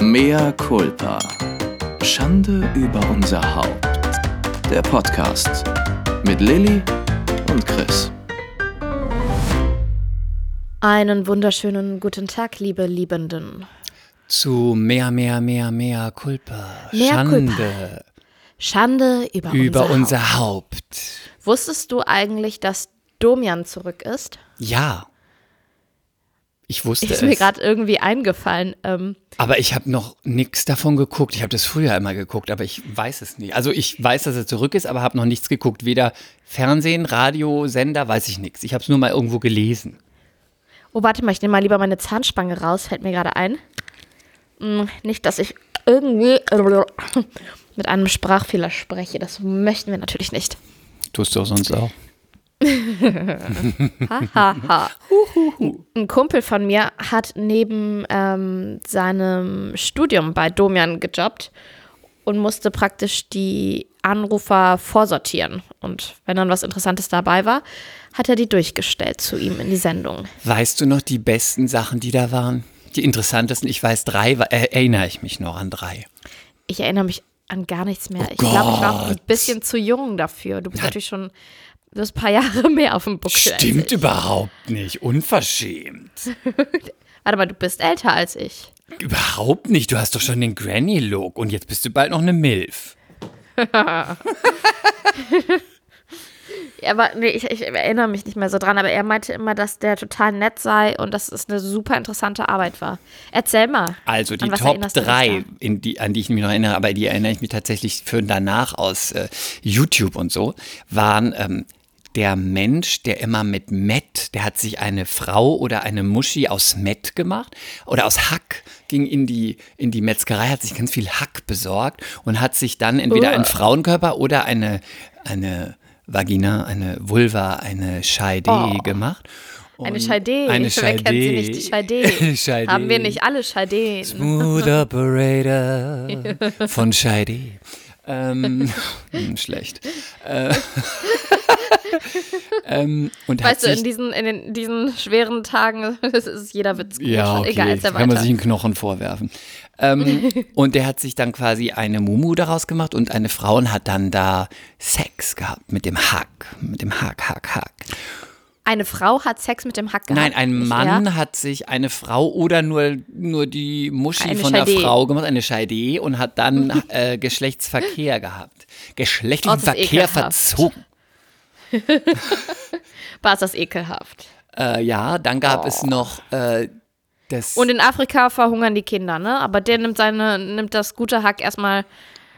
Mea culpa. Schande über unser Haupt. Der Podcast mit Lilly und Chris. Einen wunderschönen guten Tag, liebe Liebenden. Zu mehr, mehr, mehr, mehr Culpa. Mea Schande culpa. Schande über, über unser, unser Haupt. Haupt. Wusstest du eigentlich, dass Domian zurück ist? Ja. Ich wusste Ist mir es. gerade irgendwie eingefallen. Ähm, Aber ich habe noch nichts davon geguckt. Ich habe das früher immer geguckt, aber ich weiß es nicht. Also ich weiß, dass er zurück ist, aber habe noch nichts geguckt. Weder Fernsehen, Radio, Sender, weiß ich nichts. Ich habe es nur mal irgendwo gelesen. oh, warte mal, ich nehme mal lieber meine Zahnspange raus, fällt mir gerade ein. Hm, nicht, dass ich irgendwie mit einem Sprachfehler spreche. Das möchten wir natürlich nicht. Tust du auch sonst auch. Haha. Ein Kumpel von mir hat neben ähm, seinem Studium bei Domian gejobbt und musste praktisch die Anrufer vorsortieren. Und wenn dann was Interessantes dabei war, hat er die durchgestellt zu ihm in die Sendung. Weißt du noch die besten Sachen, die da waren? Die interessantesten, ich weiß drei, äh, erinnere ich mich noch an drei. Ich erinnere mich an gar nichts mehr. Oh ich glaube, ich war auch ein Gott. bisschen zu jung dafür. Du bist natürlich schon du hast ein paar Jahre mehr auf dem Buckel. Stimmt überhaupt nicht. Unverschämt. Warte mal, du bist älter als ich. Überhaupt nicht. Du hast doch schon den Granny-Look und jetzt bist du bald noch eine Milf. Ja, aber nee, ich, ich erinnere mich nicht mehr so dran, aber er meinte immer, dass der total nett sei und dass es eine super interessante Arbeit war. Erzähl mal. Also die Top erinnerst du dich 3, da? in die, an die ich mich noch erinnere, aber die erinnere ich mich tatsächlich für danach aus äh, YouTube und so, waren ähm, der Mensch, der immer mit Met, der hat sich eine Frau oder eine Muschi aus Met gemacht oder aus Hack, ging in die, in die Metzgerei, hat sich ganz viel Hack besorgt und hat sich dann entweder Uah. einen Frauenkörper oder eine, eine Vagina, eine Vulva, eine Scheide Oh. gemacht. Eine Und- Scheide. Eine Wer kennt sie nicht? Die Scheide. Scheide. Haben wir nicht alle Scheideen? Smooth Operator von Scheide. Ähm, hm, schlecht. Äh, ähm, und Weißt du, in diesen, in den, diesen schweren Tagen ist jeder Witz gut. ja, okay, Egal, erzähl kann man weiter. sich einen Knochen vorwerfen. Ähm, und der hat sich dann quasi eine Mumu daraus gemacht und eine Frau und hat dann da Sex gehabt mit dem Hack, mit dem Hack, Hack, Hack. Eine Frau hat Sex mit dem Hack gehabt. Nein, ein Mann er? hat sich eine Frau oder nur, nur die Muschi Eine von der Scheide. Frau gemacht, eine Scheide, und hat dann äh, Geschlechtsverkehr gehabt. Geschlechtlichen Oh, ist Verkehr verzogen. War es das ekelhaft. Äh, ja, dann gab es noch äh, das. Und in Afrika verhungern die Kinder, ne? Aber der nimmt seine, nimmt das gute Hack erstmal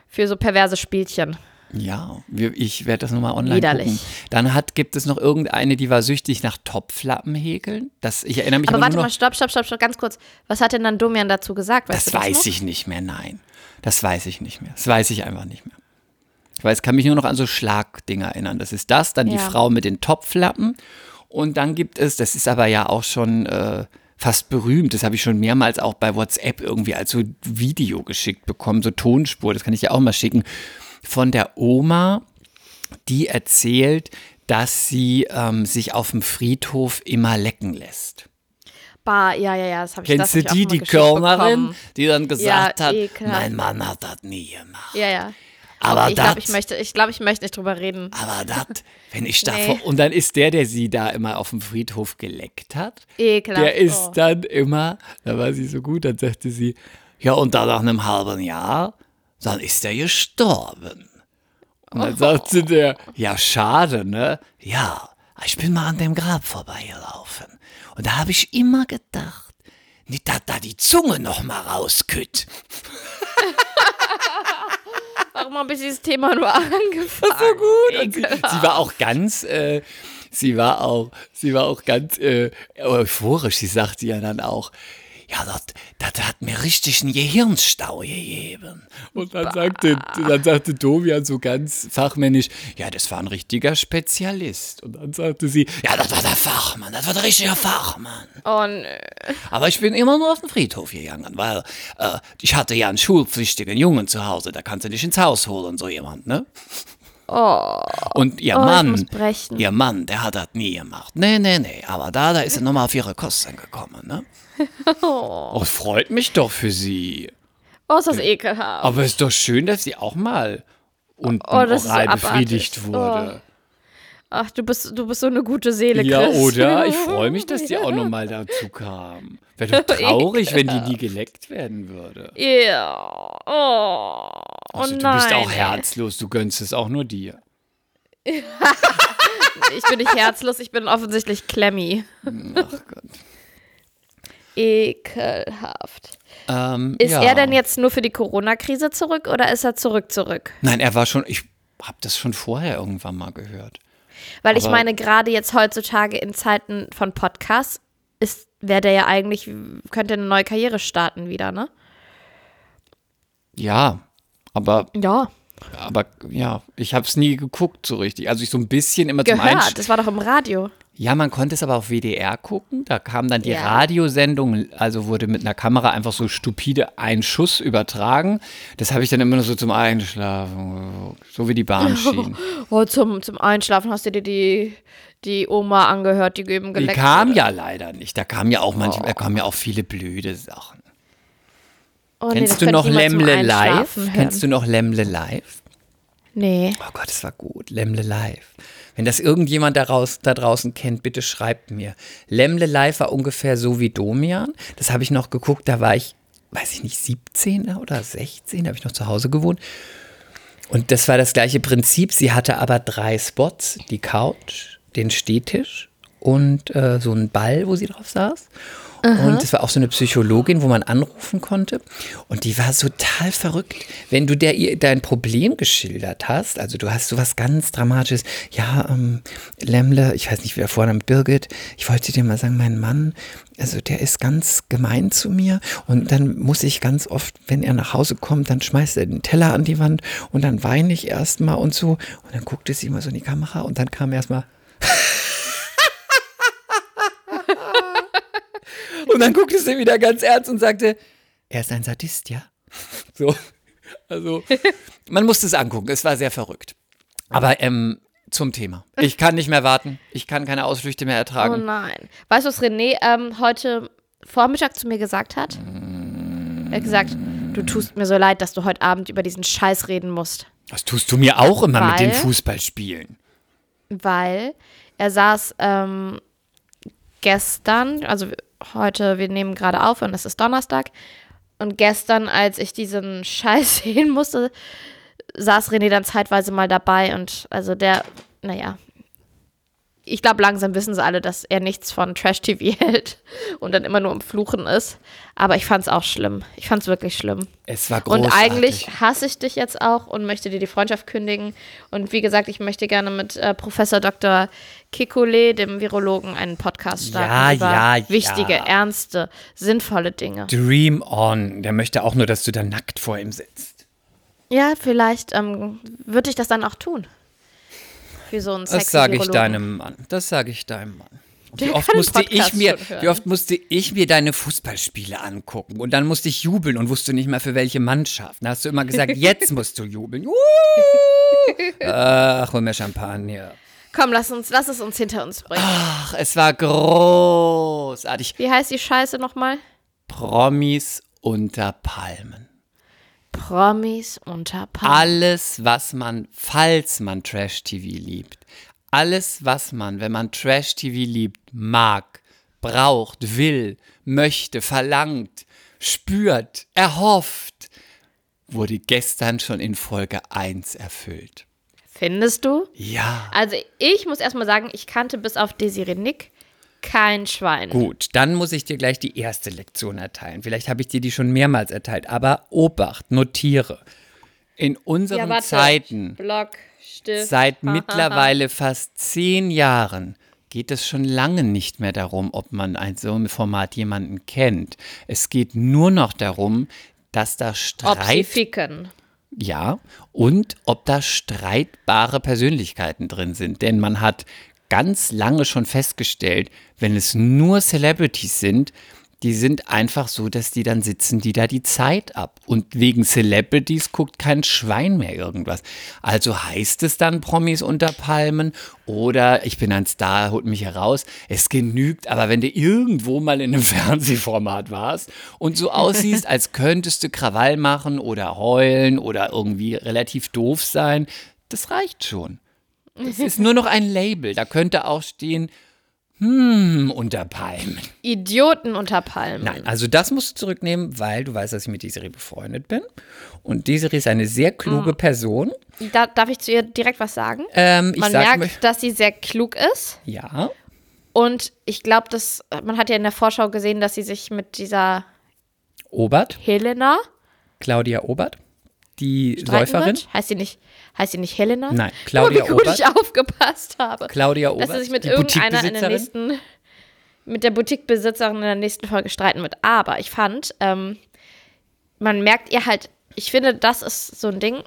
für so perverse Spielchen. ja, ich werde das nochmal online Widerlich. gucken. Dann hat, gibt es noch irgendeine, die war süchtig nach Topflappen häkeln. Das, ich erinnere mich Aber aber warte mal, stopp, stopp, stopp, stopp, ganz kurz. Was hat denn dann Domian dazu gesagt? Weißt Das das weiß noch? ich nicht mehr, nein. Das weiß ich nicht mehr. Das weiß ich einfach nicht mehr. Ich weiß, kann mich nur noch an so Schlagdinger erinnern. Das ist das, dann die Ja. Frau mit den Topflappen. Und dann gibt es, das ist aber ja auch schon äh, fast berühmt, das habe ich schon mehrmals auch bei WhatsApp irgendwie als so Video geschickt bekommen, so Tonspur, das kann ich ja auch mal schicken, von der Oma, die erzählt, dass sie ähm, sich auf dem Friedhof immer lecken lässt. Bah, ja, ja, ja, das habe ich das Kennst du hab auch die, die Kölnerin, bekommen. die dann gesagt Ja, hat, ekelhaft. mein Mann hat das nie gemacht. Ja, ja. Aber ich glaube, ich möchte, ich glaube, ich möchte nicht drüber reden. Aber das, wenn ich da Nee. und dann ist der, der sie da immer auf dem Friedhof geleckt hat, Ekelhaft. der ist oh. dann immer, da war sie so gut, dann sagte sie, ja und dann nach einem halben Jahr, dann ist er gestorben. Und Oh. dann sagte der, ja schade, ne? Ja, ich bin mal an dem Grab vorbeigelaufen. Und da habe ich immer gedacht, nicht, dass da die Zunge noch mal rauskütt. Warum habe ich dieses Thema nur angefangen? so gut. Und sie, sie war auch ganz, äh, sie war auch, sie war auch ganz äh, euphorisch. Sie sagte ja dann auch, ja, das, das hat mir richtig einen Gehirnstau gegeben. Und dann sagte, dann sagte Domian so ganz fachmännisch, ja, das war ein richtiger Spezialist. Und dann sagte sie, ja, das war der Fachmann, das war der richtige Fachmann. Oh, nö. Aber ich bin immer nur auf den Friedhof gegangen, weil äh, ich hatte ja einen schulpflichtigen Jungen zu Hause, da kannst du nicht ins Haus holen, so jemand, ne? Oh, Und ihr Oh, Mann, ihr Mann, der hat das nie gemacht. Nee, nee, nee, aber da, da ist er nochmal auf ihre Kosten gekommen, ne? Oh, freut mich doch für sie. Oh, ist das ekelhaft. Aber ist doch schön, dass sie auch mal unten Oh, ist so Aber ist doch schön, dass sie auch mal unten Oh, oral befriedigt wurde. Ach, du bist, du bist so eine gute Seele, Ja, Chris. oder? Ich freue mich, dass die auch nochmal dazu kam. Wäre doch traurig, wenn die nie geleckt werden würde. Ja. Oh. Also, oh du nein. bist auch herzlos, du gönnst es auch nur dir. Ich bin nicht herzlos, ich bin offensichtlich Klemmi. Ach Gott. Ekelhaft. Ähm, Ist ja. er denn jetzt nur für die Corona-Krise zurück oder ist er zurück zurück? Nein, er war schon, ich habe das schon vorher irgendwann mal gehört. Weil ich Aber- meine, gerade jetzt heutzutage in Zeiten von Podcasts ist, wäre der ja eigentlich, könnte eine neue Karriere starten wieder, ne? Ja, aber, Ja. aber ja, ich habe es nie geguckt so richtig. Also ich so ein bisschen immer zum Einsch Gehört, das war doch im Radio. Ja, man konnte es aber auf WDR gucken. Da kam dann die Ja. Radiosendung, also wurde mit einer Kamera einfach so stupide ein Schuss übertragen. Das habe ich dann immer nur so zum Einschlafen, so wie die Bahnschienen. Oh, zum, zum Einschlafen hast du dir die, die Oma angehört, die eben Die geleckt kam wurde. ja leider nicht. Da kamen ja auch manchmal, da kamen ja auch viele blöde Sachen. Oh, nee, Kennst du noch Lemle Live? Hören. Kennst du noch Lemle Live? Nee. Oh Gott, das war gut. Lemle Live. Wenn das irgendjemand daraus, da draußen kennt, bitte schreibt mir. Lemle Live war ungefähr so wie Domian. Das habe ich noch geguckt, da war ich, weiß ich nicht, 17 oder 16, da habe ich noch zu Hause gewohnt. Und das war das gleiche Prinzip. Sie hatte aber drei Spots: die Couch, den Stehtisch und äh, so einen Ball, wo sie drauf saß. Und es war auch so eine Psychologin, wo man anrufen konnte. Und die war total verrückt. Wenn du der ihr dein Problem geschildert hast, also du hast sowas ganz Dramatisches, ja, ähm, Lemle, ich weiß nicht, wer vorne mit Birgit, ich wollte dir mal sagen, mein Mann, also der ist ganz gemein zu mir und dann muss ich ganz oft, wenn er nach Hause kommt, dann schmeißt er den Teller an die Wand und dann weine ich erstmal und so und dann guckte sie immer so in die Kamera und dann kam erstmal Und dann guckte sie wieder ganz ernst und sagte, er ist ein Sadist, ja? So, also man musste es angucken, es war sehr verrückt. Aber ähm, zum Thema. Ich kann nicht mehr warten, ich kann keine Ausflüchte mehr Oh ertragen. nein. Weißt du, was René ähm, heute Vormittag zu mir gesagt hat? Er hat gesagt, du tust mir so leid, dass du heute Abend über diesen Scheiß reden musst. Das tust du mir auch immer mit den Weil- Fußballspielen. Weil er saß ähm, gestern, also heute, wir nehmen gerade auf und es ist Donnerstag. Und gestern, als ich diesen Scheiß sehen musste, saß René dann zeitweise mal dabei und also der, naja, ich glaube, langsam wissen sie alle, dass er nichts von Trash-TV hält und dann immer nur am Fluchen ist. Aber ich fand es auch schlimm. Ich fand es wirklich schlimm. Es war großartig. Und eigentlich hasse ich dich jetzt auch und möchte dir die Freundschaft kündigen. Und wie gesagt, ich möchte gerne mit äh, Professor Dr. Kikule, dem Virologen, einen Podcast starten Ja, über ja, ja. wichtige, ernste, sinnvolle Dinge. Dream on. Der möchte auch nur, dass du da nackt vor ihm sitzt. Ja, vielleicht ähm, würde ich das dann auch tun. Für so sexy Das sage ich deinem Mann. Das sage ich deinem Mann. Wie oft, musste ich mir, wie oft musste ich mir deine Fußballspiele angucken und dann musste ich jubeln und wusste nicht mehr für welche Mannschaft. Da hast du immer gesagt, jetzt musst du jubeln. Ach, hol mir Champagner. Komm, lass, uns, lass es uns hinter uns bringen. Ach, es war großartig. Wie heißt die Scheiße nochmal? Promis unter Palmen. Promis unter Palmen. Alles, was man, falls man Trash-TV liebt, alles, was man, wenn man Trash-TV liebt, mag, braucht, will, möchte, verlangt, spürt, erhofft, wurde gestern schon in Folge 1 erfüllt. Findest du? Ja. Also ich muss erstmal sagen, ich kannte bis auf Desiree Nick kein Schwein. Gut, dann muss ich dir gleich die erste Lektion erteilen. Vielleicht habe ich dir die schon mehrmals erteilt, aber Obacht, notiere. In unseren Ja, warte. Zeiten Block, Stift. Seit mittlerweile fast zehn Jahren geht es schon lange nicht mehr darum, ob man ein so ein Format jemanden kennt. Es geht nur noch darum, dass da Ob sie Streit, ficken. ja, und ob da streitbare Persönlichkeiten drin sind. Denn man hat ganz lange schon festgestellt, wenn es nur Celebrities sind, die sind einfach so, dass die dann sitzen, die da die Zeit ab. Und wegen Celebrities guckt kein Schwein mehr irgendwas. Also heißt es dann Promis unter Palmen oder ich bin ein Star, holt mich heraus. Es genügt, aber wenn du irgendwo mal in einem Fernsehformat warst und so aussiehst, als könntest du Krawall machen oder heulen oder irgendwie relativ doof sein, das reicht schon. Das ist nur noch ein Label. Da könnte auch stehen, hm, unter Palmen. Idioten unter Palmen. Nein, also das musst du zurücknehmen, weil du weißt, dass ich mit Desiree befreundet bin. Und Desiree ist eine sehr kluge Person. Da, darf ich zu ihr direkt was sagen? Ähm, Man sag merkt, dass sie sehr klug ist. ja, Und ich glaube, dass man hat ja in der Vorschau gesehen, dass sie sich mit dieser Obert, Helena Claudia Obert, die Säuferin. Heißt sie nicht, heißt sie nicht Helena? Nein, Claudia oh, wie gut Obert. ich aufgepasst habe. Claudia Obert, dass sie sich mit irgendeiner in der nächsten, mit der Boutiquebesitzerin in der nächsten Folge streiten wird. Aber ich fand, ähm, man merkt ihr halt, ich finde, das ist so ein Ding,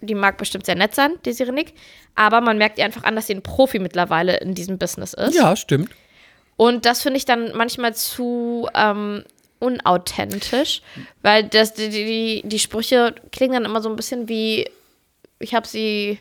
die mag bestimmt sehr nett sein, die Sirenik, aber man merkt ihr einfach an, dass sie ein Profi mittlerweile in diesem Business ist. Ja, stimmt. Und das finde ich dann manchmal zu ähm, unauthentisch, weil das, die, die, die Sprüche klingen dann immer so ein bisschen wie, ich habe sie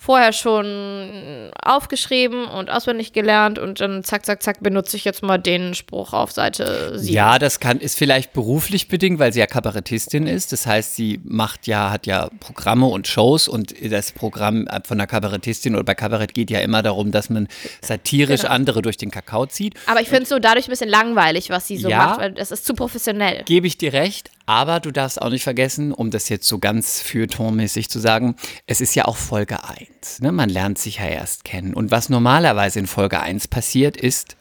vorher schon aufgeschrieben und auswendig gelernt und dann zack, zack, zack benutze ich jetzt mal den Spruch auf Seite 7. Ja, das kann, ist vielleicht beruflich bedingt, weil sie ja Kabarettistin ist. Das heißt, sie macht ja, hat ja Programme und Shows und das Programm von der Kabarettistin oder bei Kabarett geht ja immer darum, dass man satirisch Genau. andere durch den Kakao zieht. Aber ich finde es so dadurch ein bisschen langweilig, was sie so Ja. macht, weil das ist zu professionell. Gebe ich dir recht, aber du darfst auch nicht vergessen, um das jetzt so ganz feuilletonmäßig zu sagen, es ist ja auch Folge 1. Ne? Man lernt sich ja erst kennen. Und was normalerweise in Folge 1 passiert, ist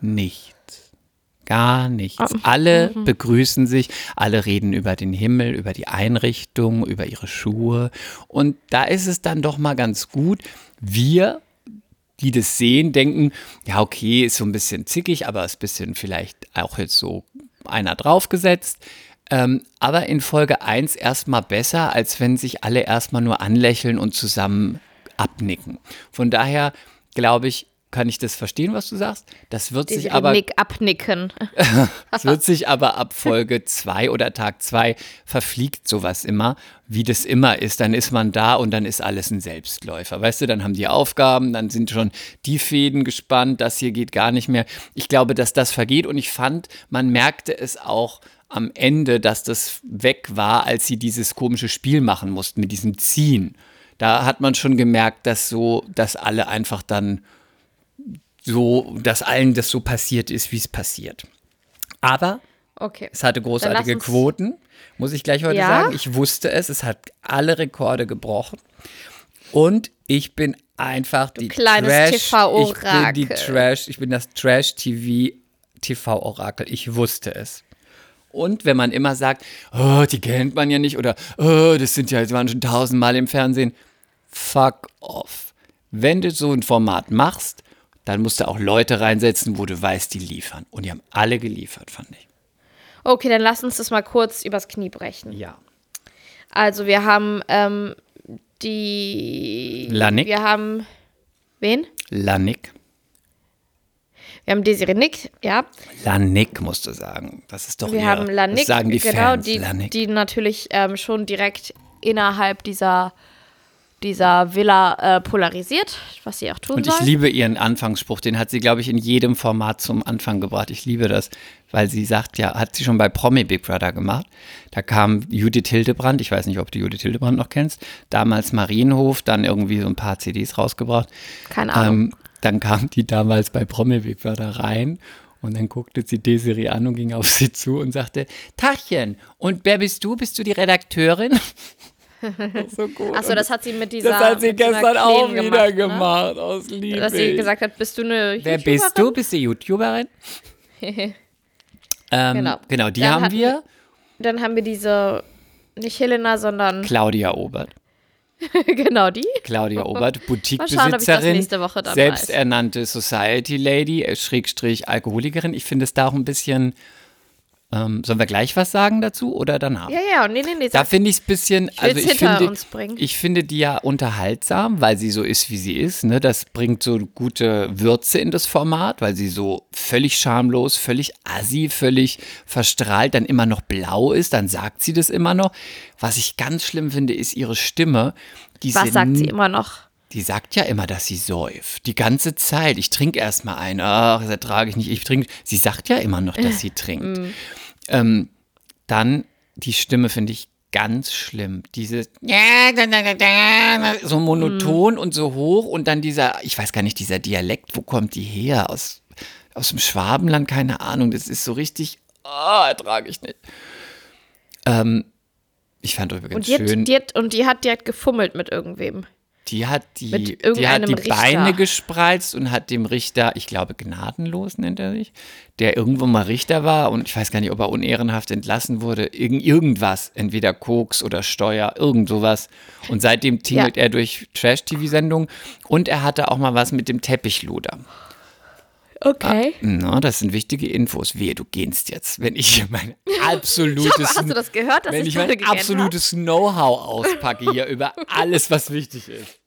nichts. Gar nichts. Alle begrüßen sich, alle reden über den Himmel, über die Einrichtung, über ihre Schuhe. Und da ist es dann doch mal ganz gut, wir die das sehen, denken, ja, okay, ist so ein bisschen zickig, aber ist ein bisschen vielleicht auch jetzt so einer draufgesetzt. Ähm, aber in Folge 1 erstmal besser, als wenn sich alle erstmal nur anlächeln und zusammen abnicken. Von daher glaube ich, kann ich das verstehen, was du sagst. Das wird sich Diese aber Nick abnicken. es wird sich aber ab Folge 2 oder Tag 2 verfliegt sowas immer, wie das immer ist. Dann ist man da und dann ist alles ein Selbstläufer. Weißt du, dann haben die Aufgaben, dann sind schon die Fäden gespannt, das hier geht gar nicht mehr. Ich glaube, dass das vergeht und ich fand, man merkte es auch am Ende, dass das weg war, als sie dieses komische Spiel machen mussten mit diesem Ziehen. Da hat man schon gemerkt, dass so, dass alle einfach dann so, dass allen das so passiert ist, wie es passiert. Aber Okay. es hatte großartige Quoten, muss ich gleich heute Ja? sagen. Ich wusste es, es hat alle Rekorde gebrochen. Und ich bin einfach die kleines Trash, ich bin die TV-Orakel. Trash, ich bin das Trash TV TV Orakel. Ich wusste es. Und wenn man immer sagt, oh, die kennt man ja nicht oder oh, das sind ja, die waren schon tausendmal im Fernsehen. Fuck off. Wenn du so ein Format machst, dann musst du auch Leute reinsetzen, wo du weißt, die liefern. Und die haben alle geliefert, fand ich. Okay, dann lass uns das mal kurz übers Knie brechen. Ja. Also wir haben ähm, die. Lanik. Wir haben. Wen? Lanik. Wir haben Desiree Nick, ja. Lanik musst du sagen. Das ist doch Wir ihr, haben Lanik, das sagen die genau, Fans. die, Lanik. die natürlich ähm, schon direkt innerhalb dieser, dieser Villa äh, polarisiert, was sie auch tun Und ich soll. liebe ihren Anfangsspruch, den hat sie, glaube ich, in jedem Format zum Anfang gebracht. Ich liebe das, weil sie sagt ja, hat sie schon bei Promi Big Brother gemacht. Da kam Judith Hildebrand, ich weiß nicht, ob du Judith Hildebrand noch kennst, damals Marienhof, dann irgendwie so ein paar CDs rausgebracht. Keine Ahnung. Ähm, dann kam die damals bei Promi Big Brother rein und dann guckte sie Desiree an und ging auf sie zu und sagte, Tachchen, und wer bist du? Bist du die Redakteurin? so gut. Achso, das hat sie mit dieser. Das hat sie gestern auch wieder gemacht, gemacht, aus Ne? Liebe. Dass sie gesagt hat, bist du eine Wer bist du? Bist du YouTuberin? ähm, Genau. genau. die Dann haben hatten- wir. Dann haben wir diese, nicht Helena, sondern Claudia Obert. genau die. Claudia Obert, Mal schauen, ob ich das Boutiquebesitzerin, nächste Woche dann selbsternannte Society Lady, äh, Schrägstrich Alkoholikerin. Ich finde es da auch ein bisschen Ähm, sollen wir gleich was sagen dazu oder danach? Ja, ja, nee, nee, nee. Da finde ich es ein bisschen, will's also ich finde, ich finde die ja unterhaltsam, weil sie so ist, wie sie ist. Ne? Das bringt so gute Würze in das Format, weil sie so völlig schamlos, völlig assi, völlig verstrahlt, dann immer noch blau ist, dann sagt sie das immer noch. Was ich ganz schlimm finde, ist ihre Stimme. Was sagt sie immer noch? Die sagt ja immer, dass sie säuft. Die ganze Zeit. Ich trinke erstmal ein. Ach, das ertrage ich nicht. Ich trinke. Sie sagt ja immer noch, dass sie trinkt. Ähm, dann die Stimme finde ich ganz schlimm. Dieses so monoton und so hoch und dann dieser, ich weiß gar nicht, dieser Dialekt, wo kommt die her? Aus, aus dem Schwabenland, keine Ahnung. Das ist so richtig, ah, ertrage ich nicht. Ähm, ich fand übrigens Und die, schön. hat, die hat, und die hat, die hat gefummelt mit irgendwem. Die hat die, die, hat die Richter. Beine gespreizt und hat dem Richter, ich glaube gnadenlos nennt er sich, der irgendwo mal Richter war und ich weiß gar nicht, ob er unehrenhaft entlassen wurde, irgend, irgendwas, entweder Koks oder Steuer, irgend sowas. Und seitdem tingelt Ja. er durch Trash-TV-Sendungen und er hatte auch mal was mit dem Teppichluder. Okay. Na, das sind wichtige Infos. Wehe, du gehst jetzt, wenn ich hier mein absolutes, Hast du das gehört, dass wenn ich ich mein absolutes Know-how auspacke hier über alles, was wichtig ist.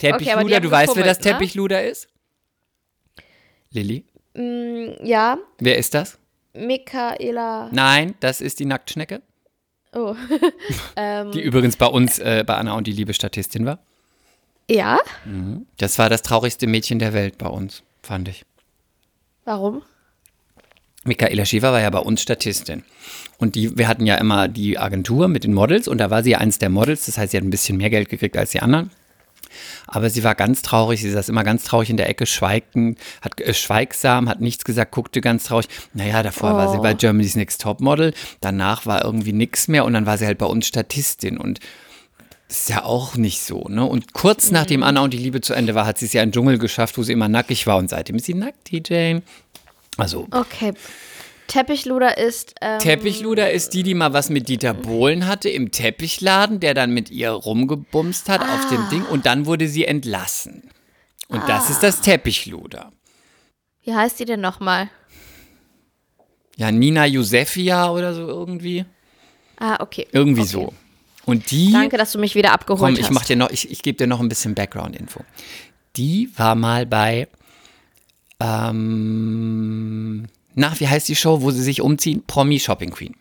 Okay, Teppichluder, haben du weißt, wer das ne? Teppichluder ist? Lilly? Mm, Ja, wer ist das? Michaela. Nein, das ist die Nacktschnecke, Oh. ähm, die übrigens bei uns, äh, bei Anna und die liebe Statistin war. ja? Das war das traurigste Mädchen der Welt bei uns, fand ich. Warum? Michaela Schäfer war ja bei uns Statistin. Und die, wir hatten ja immer die Agentur mit den Models und da war sie ja eins der Models. Das heißt, sie hat ein bisschen mehr Geld gekriegt als die anderen. Aber sie war ganz traurig, sie saß immer ganz traurig in der Ecke, schweigend, hat, äh, schweigsam, hat nichts gesagt, guckte ganz traurig. Naja, davor war sie bei Germany's Next Top Model, danach war irgendwie nichts mehr und dann war sie halt bei uns Statistin und das ist ja auch nicht so, ne? Und kurz nachdem Anna und die Liebe zu Ende war, hat sie es ja in den Dschungel geschafft, wo sie immer nackig war und seitdem ist sie nackt, die Jane. Also, Okay. Teppichluder ist. Ähm, Teppichluder ist die, die mal was mit Dieter Bohlen hatte im Teppichladen, der dann mit ihr rumgebumst hat auf dem Ding und dann wurde sie entlassen. Und das ist das Teppichluder. Wie heißt die denn nochmal? Ja, Nina Josefia oder so irgendwie. Ah, okay. Irgendwie okay. so. Und die, Danke, dass du mich wieder abgeholt komm, hast. ich mach dir noch, ich, ich gebe dir noch ein bisschen Background-Info. Die war mal bei, ähm, na, wie heißt die Show, wo sie sich umziehen? Promi Shopping Queen.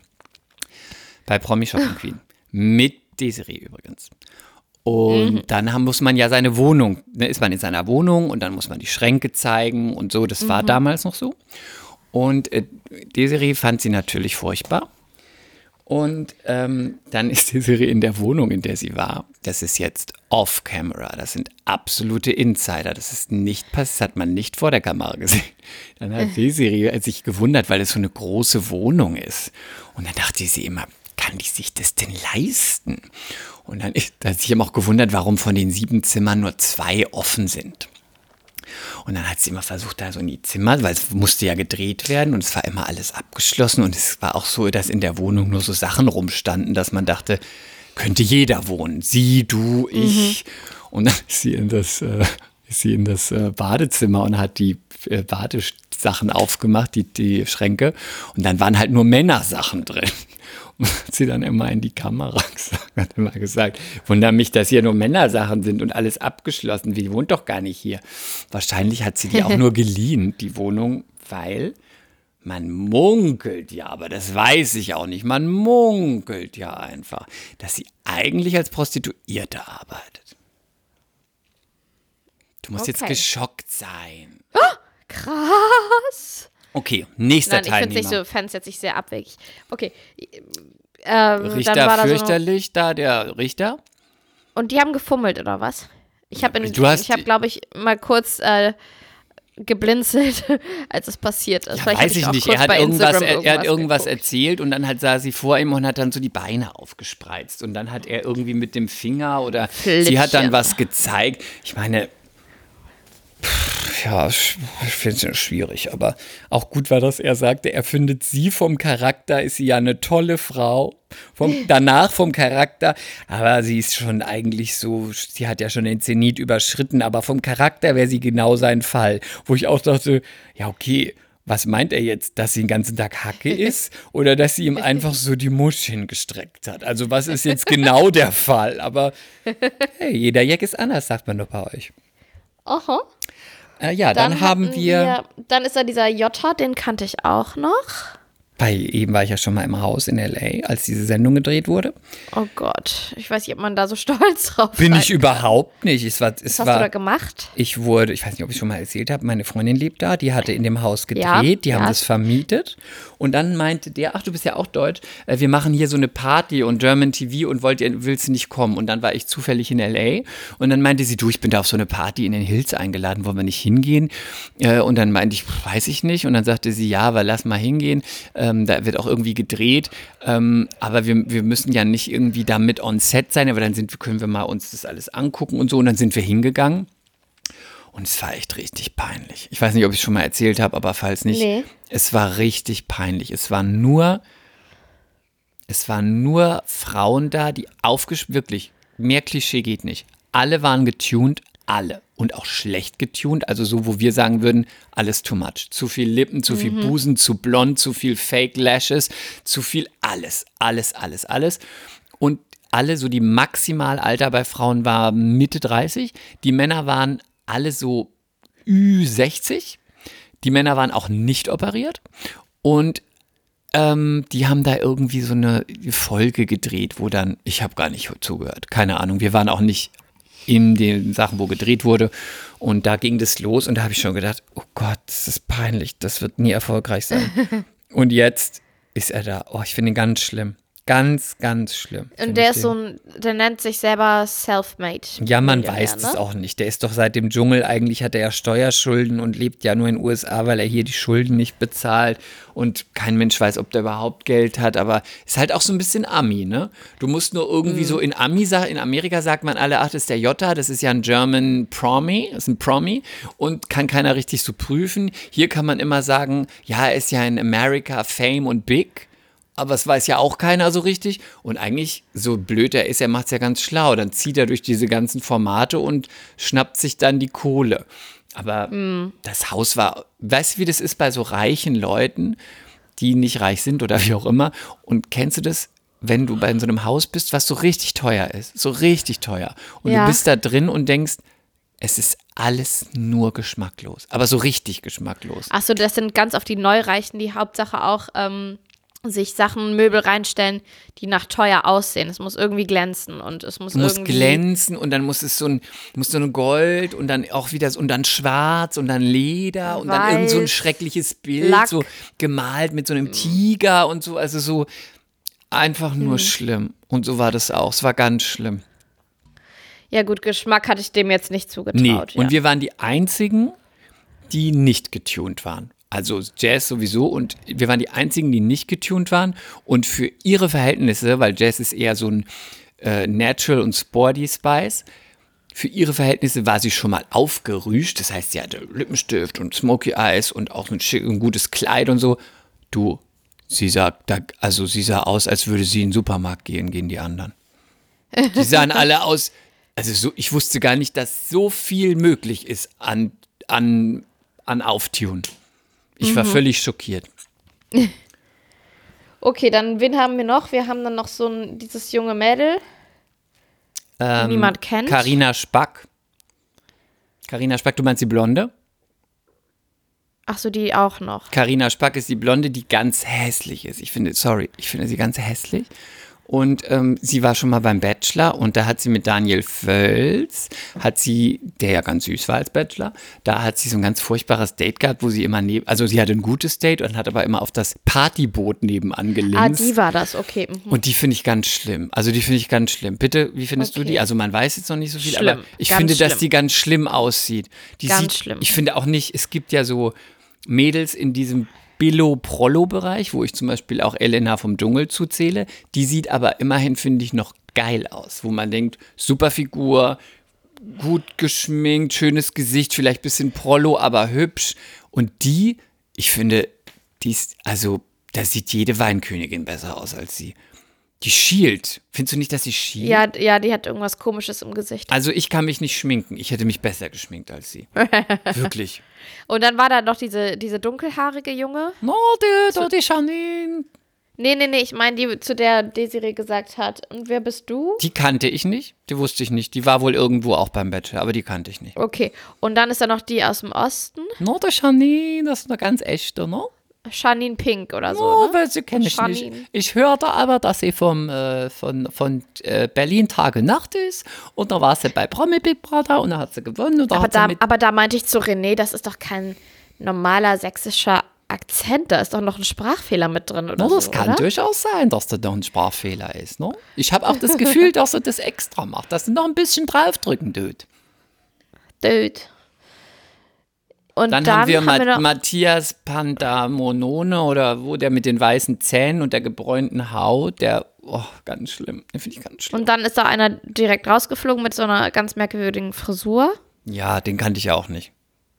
Bei Promi Shopping Queen. Mit Desiree übrigens. Und Mhm. dann haben, muss man ja seine Wohnung, ne, ist man in seiner Wohnung und dann muss man die Schränke zeigen und so. Das Mhm. war damals noch so. Und äh, Desiree fand sie natürlich furchtbar. Und ähm, dann ist Desiree in der Wohnung, in der sie war. Das ist jetzt off-camera. Das sind absolute Insider. Das ist nicht passiert, das hat man nicht vor der Kamera gesehen. Dann hat Desiree sich gewundert, weil es so eine große Wohnung ist. Und dann dachte sie immer, kann die sich das denn leisten? Und dann ist, hat sich eben auch gewundert, warum von den sieben Zimmern nur zwei offen sind. Und dann hat sie immer versucht, da so in die Zimmer, weil es musste ja gedreht werden und es war immer alles abgeschlossen und es war auch so, dass in der Wohnung nur so Sachen rumstanden, dass man dachte, könnte jeder wohnen. Sie, du, ich. Und dann ist sie in das, äh, ist sie in das äh, Badezimmer und hat die äh, Badesachen aufgemacht, die, die Schränke. Und dann waren halt nur Männersachen drin. Und hat sie dann immer in die Kamera gesagt, hat immer gesagt, wundere mich, dass hier nur Männersachen sind und alles abgeschlossen. Die wohnt doch gar nicht hier. Wahrscheinlich hat sie die auch nur geliehen, die Wohnung, weil man munkelt ja, aber das weiß ich auch nicht. Man munkelt ja einfach, dass sie eigentlich als Prostituierte arbeitet. Du musst jetzt Okay. geschockt sein. Krass. Okay, nächster Nein, ich finde es Teilnehmer. nicht so, fände es jetzt nicht sehr abwegig. Okay. Ähm, Richter war da so fürchterlich, der Richter. Und die haben gefummelt, oder was? Ich habe, ich habe, glaube ich, mal kurz äh, geblinzelt, als es passiert ist. Ja, weiß ich nicht. Er hat irgendwas, Instagram er, hat irgendwas geguckt. erzählt und dann halt sah sie vor ihm und hat dann so die Beine aufgespreizt. Und dann hat er irgendwie mit dem Finger oder sie hat dann Flittchen. was gezeigt. Ich meine, ja, ich finde es schwierig, aber auch gut war, dass er sagte, er findet sie vom Charakter, ist sie ja eine tolle Frau. Vom, danach vom Charakter, aber sie ist schon eigentlich so, sie hat ja schon den Zenit überschritten, aber vom Charakter wäre sie genau sein Fall. Wo ich auch dachte, ja, okay, was meint er jetzt, dass sie den ganzen Tag Hacke ist oder dass sie ihm einfach so die Muscheln gestreckt hat? Also was ist jetzt genau der Fall? Aber hey, jeder Jack ist anders, sagt man doch bei euch. Aha. Äh, ja, dann, Dann haben hatten wir, Dann ist da dieser Jota, den kannte ich auch noch. bei eben war ich ja schon mal im Haus in LA, als diese Sendung gedreht wurde. Oh Gott, ich weiß nicht, ob man da so stolz drauf Bin sein ich überhaupt nicht. Es war, es Was hast war, du da gemacht? Ich wurde, ich weiß nicht, ob ich schon mal erzählt habe, meine Freundin lebt da, die hatte in dem Haus gedreht, Ja, die haben ja. das vermietet. Und dann meinte der, ach, du bist ja auch Deutsch, äh, wir machen hier so eine Party und German TV und wollt ihr, willst du nicht kommen? Und dann war ich zufällig in L.A. und dann meinte sie, du, ich bin da auf so eine Party in den Hills eingeladen, wollen wir nicht hingehen? Äh, Und dann meinte ich, weiß ich nicht. Und dann sagte sie, ja, aber lass mal hingehen. Ähm, Da wird auch irgendwie gedreht. Ähm, Aber wir, wir müssen ja nicht irgendwie da mit on set sein, aber dann sind, können wir mal uns das alles angucken und so. Und dann sind wir hingegangen. Und es war echt richtig peinlich. Ich weiß nicht, ob ich es schon mal erzählt habe, aber falls nicht. Nee. Es war richtig peinlich. Es war nur, es waren nur Frauen da, die aufgesch... Wirklich, mehr Klischee geht nicht. Alle waren getuned, alle. Und auch schlecht getuned. Also so, wo wir sagen würden, alles too much. Zu viel Lippen, zu viel Busen, zu blond, zu viel Fake Lashes, zu viel alles. Alles, alles, alles. Und alle, so die Maximalalter bei Frauen war Mitte 30. Die Männer waren alle so Ü60. Die Männer waren auch nicht operiert. Und ähm, die haben da irgendwie so eine Folge gedreht, wo dann, ich habe gar nicht zugehört, keine Ahnung. Wir waren auch nicht in den Sachen, wo gedreht wurde. Und da ging das los und da habe ich schon gedacht, oh Gott, das ist peinlich, das wird nie erfolgreich sein. und jetzt ist er da. Oh, ich finde ihn ganz schlimm. Ganz, ganz schlimm. Und der ist so ein, der nennt sich selber Selfmade. Ja, man weiß es ne? auch nicht. Der ist doch seit dem Dschungel, eigentlich hat er ja Steuerschulden und lebt ja nur in den USA, weil er hier die Schulden nicht bezahlt. Und kein Mensch weiß, ob der überhaupt Geld hat, aber ist halt auch so ein bisschen Ami, ne? Du musst nur irgendwie Mhm. so in Ami, in Amerika sagt man alle, ach, das ist der Jota, das ist ja ein German Promi, das ist ein Promi und kann keiner richtig so prüfen. Hier kann man immer sagen, ja, er ist ja in America Fame und Big. Aber es weiß ja auch keiner so richtig. Und eigentlich, so blöd er ist, er macht es ja ganz schlau. Dann zieht er durch diese ganzen Formate und schnappt sich dann die Kohle. Aber das Haus war, weißt du, wie das ist bei so reichen Leuten, die nicht reich sind oder wie auch immer? Und kennst du das, wenn du bei so einem Haus bist, was so richtig teuer ist? So richtig teuer. Und Ja. du bist da drin und denkst, es ist alles nur geschmacklos. Aber so richtig geschmacklos. Achso, das sind ganz oft die Neureichen, die Hauptsache auch ähm, sich Sachen, Möbel reinstellen, die nach teuer aussehen. Es muss irgendwie glänzen und es muss Du musst irgendwie. glänzen und dann muss es so ein, muss so ein Gold und dann auch wieder so, und dann schwarz und dann Leder und dann irgend so ein Weiß, schreckliches Bild, Lack. so gemalt mit so einem Tiger und so, also so einfach nur schlimm. Und so war das auch. Es war ganz schlimm. Ja, gut, Geschmack hatte ich dem jetzt nicht zugetraut. Nee. ja. Und wir waren die einzigen, die nicht getuned waren. Also Jazz sowieso und wir waren die einzigen, die nicht getuned waren und für ihre Verhältnisse, weil Jazz ist eher so ein äh, Natural und Sporty Spice, für ihre Verhältnisse war sie schon mal aufgerüscht. Das heißt, sie hatte Lippenstift und Smoky Eyes und auch ein, schick, ein gutes Kleid und so. Du, sie sah, da, also sie sah aus, als würde sie in den Supermarkt gehen, gehen die anderen. Die sahen alle aus, also so, ich wusste gar nicht, dass so viel möglich ist an, an, an Auftun. Ich war völlig schockiert. Okay, dann wen haben wir noch? Wir haben dann noch so ein, dieses junge Mädel. Ähm, Niemand kennt. Carina Spack. Carina Spack, du meinst die Blonde? Ach so, die auch noch. Carina Spack ist die Blonde, die ganz hässlich ist. Ich finde, sorry, ich finde sie ganz hässlich. Und ähm, sie war schon mal beim Bachelor und da hat sie mit Daniel Völz, hat sie, der ja ganz süß war als Bachelor, da hat sie so ein ganz furchtbares Date gehabt, wo sie immer neben, also sie hatte ein gutes Date und hat aber immer auf das Partyboot nebenan gelinst. Ah, die war das, okay. mhm. Und die finde ich ganz schlimm. Also die finde ich ganz schlimm. Bitte, wie findest du Okay. die? Also man weiß jetzt noch nicht so viel, Schlimm. aber ich Ganz finde, dass schlimm. die ganz schlimm aussieht. Die Ganz sieht, schlimm. Ich finde auch nicht, es gibt ja so Mädels in diesem Billo-Prollo-Bereich, wo ich zum Beispiel auch Elena vom Dschungel zuzähle. Die sieht aber immerhin, finde ich, noch geil aus, wo man denkt, super Figur, gut geschminkt, schönes Gesicht, vielleicht bisschen Prollo, aber hübsch. Und die, ich finde, die ist, also, da sieht jede Weinkönigin besser aus als sie. Die schielt. Findest du nicht, dass sie schielt? Ja, ja, die hat irgendwas komisches im Gesicht. Also ich kann mich nicht schminken. Ich hätte mich besser geschminkt als sie. Wirklich. Und dann war da noch diese, diese dunkelhaarige Junge. No, die, die, die Janine. Nee, nee, nee, ich meine die, zu der Desiree gesagt hat. Und wer bist du? Die kannte ich nicht. Die wusste ich nicht. Die war wohl irgendwo auch beim Bachelor, aber die kannte ich nicht. Okay. Und dann ist da noch die aus dem Osten. No, die Janine, das ist eine ganz echte, ne? Janine Pink oder so. Oh, ne? weil sie kenne ich nicht. Ich hörte aber, dass sie vom, äh, von, von äh, Berlin Tage Nacht ist und da war sie bei Promi Big Brother und da hat sie gewonnen und da Aber sie da, aber da meinte ich zu René, das ist doch kein normaler sächsischer Akzent. Da ist doch noch ein Sprachfehler mit drin oder No, das so, kann oder? durchaus sein, dass da noch ein Sprachfehler ist. Ne? Ich habe auch das Gefühl, dass er das extra macht, dass er noch ein bisschen draufdrücken tut. Dude. Und Dann, haben wir, Ma Matthias Pandamonone oder wo der mit den weißen Zähnen und der gebräunten Haut, der, oh, ganz schlimm. Den finde ich ganz schlimm. und dann ist da einer direkt rausgeflogen mit so einer ganz merkwürdigen Frisur. ja, den kannte ich auch nicht.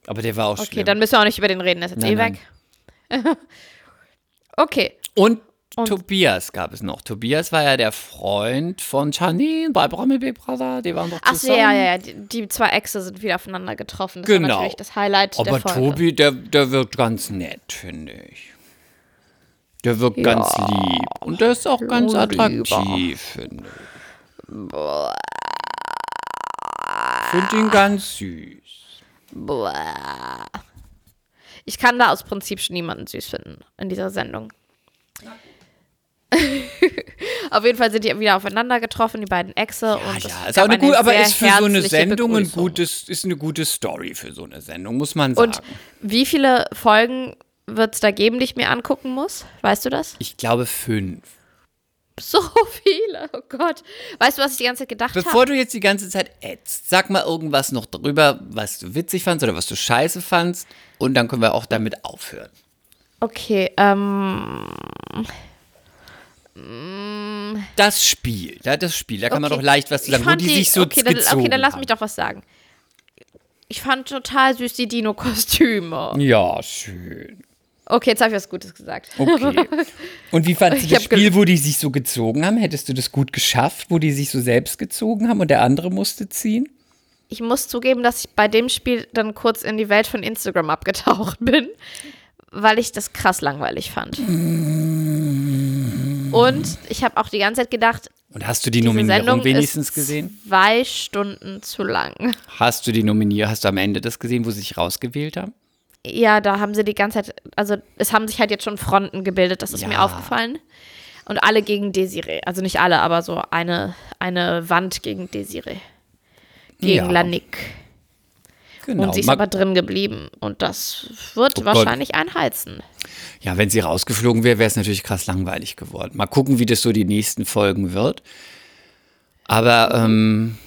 Aber der war auch Okay, schlimm. dann müssen wir auch nicht über den reden, der ist jetzt Nein, eh weg. okay. Und, Und- Tobias gab es noch. Tobias war ja der Freund von Janine bei Promi Big Brother. Die waren doch zusammen. ja, ja, ja. Die, die zwei Äxte sind wieder aufeinander getroffen. Das Genau. war natürlich das Highlight Aber der Folge. Tobi, der, der wirkt ganz nett, finde ich. Der wirkt ganz lieb. Und der ist auch ganz lieber. attraktiv, finde ich. Finde ihn ganz süß. Boah. Ich kann da aus Prinzip schon niemanden süß finden in dieser Sendung. Auf jeden Fall sind die wieder aufeinander getroffen, die beiden Äxte. Ja, und ja, ist auch eine gute, aber ist für so eine Sendung ein gutes, ist eine gute Story für so eine Sendung, muss man sagen. Und wie viele Folgen wird es da geben, die ich mir angucken muss? Weißt du das? ich glaube fünf. So viele, oh Gott. Weißt du, was ich die ganze Zeit gedacht habe? Bevor du jetzt die ganze Zeit ätzt, sag mal irgendwas noch drüber, was du witzig fandst oder was du scheiße fandst. Und dann können wir auch damit aufhören. Okay, ähm. Das Spiel, ja, das Spiel, da kann man okay. doch leicht was sagen, wo fand die, sich so okay, dann, okay, dann lass mich doch was sagen. Ich fand total süß die Dino-Kostüme. Ja, schön. Okay, jetzt habe ich was Gutes gesagt. Okay. Und wie fandest du das Spiel, wo die sich so gezogen haben? Hättest du das gut geschafft, wo die sich so selbst gezogen haben und der andere musste ziehen? Ich muss zugeben, dass ich bei dem Spiel dann kurz in die Welt von Instagram abgetaucht bin, weil ich das krass langweilig fand. Und ich habe auch die ganze Zeit gedacht, Und hast du die diese Nominierung Sendung wenigstens gesehen? zwei Stunden zu lang. Hast du die Nominierung, hast du am Ende das gesehen, wo sie sich rausgewählt haben? Ja, da haben sie die ganze Zeit, also es haben sich halt jetzt schon Fronten gebildet, das ist mir Ja. aufgefallen. Und alle gegen Desiree. Also nicht alle, aber so eine, eine Wand gegen Desiree. Gegen Ja. Lanik. Genau. Und sie ist aber drin geblieben. Und das wird Oh Gott. wahrscheinlich einheizen. Ja, wenn sie rausgeflogen wäre, wäre es natürlich krass langweilig geworden. Mal gucken, wie das so die nächsten Folgen wird. Aber ähm,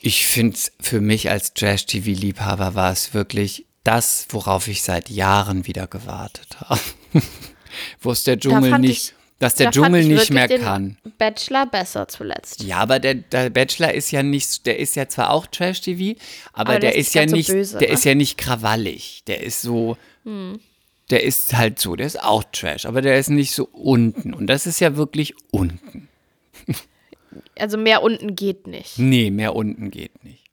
ich finde, für mich als Trash-TV-Liebhaber war es wirklich das, worauf ich seit Jahren wieder gewartet habe. Wo es der Dschungel nicht, ich- dass der Da Dschungel ich nicht mehr kann. Bachelor besser zuletzt. Ja, aber der, der Bachelor ist ja nicht, der ist ja zwar auch Trash-TV, aber, Aber der ist ist nicht ja ganz so nicht, böse, der ne? ist ja nicht krawallig. Der ist so, der ist halt so, der ist auch Trash, aber der ist nicht so unten. Und das ist ja wirklich unten. Also mehr unten geht nicht. Nee, mehr unten geht nicht.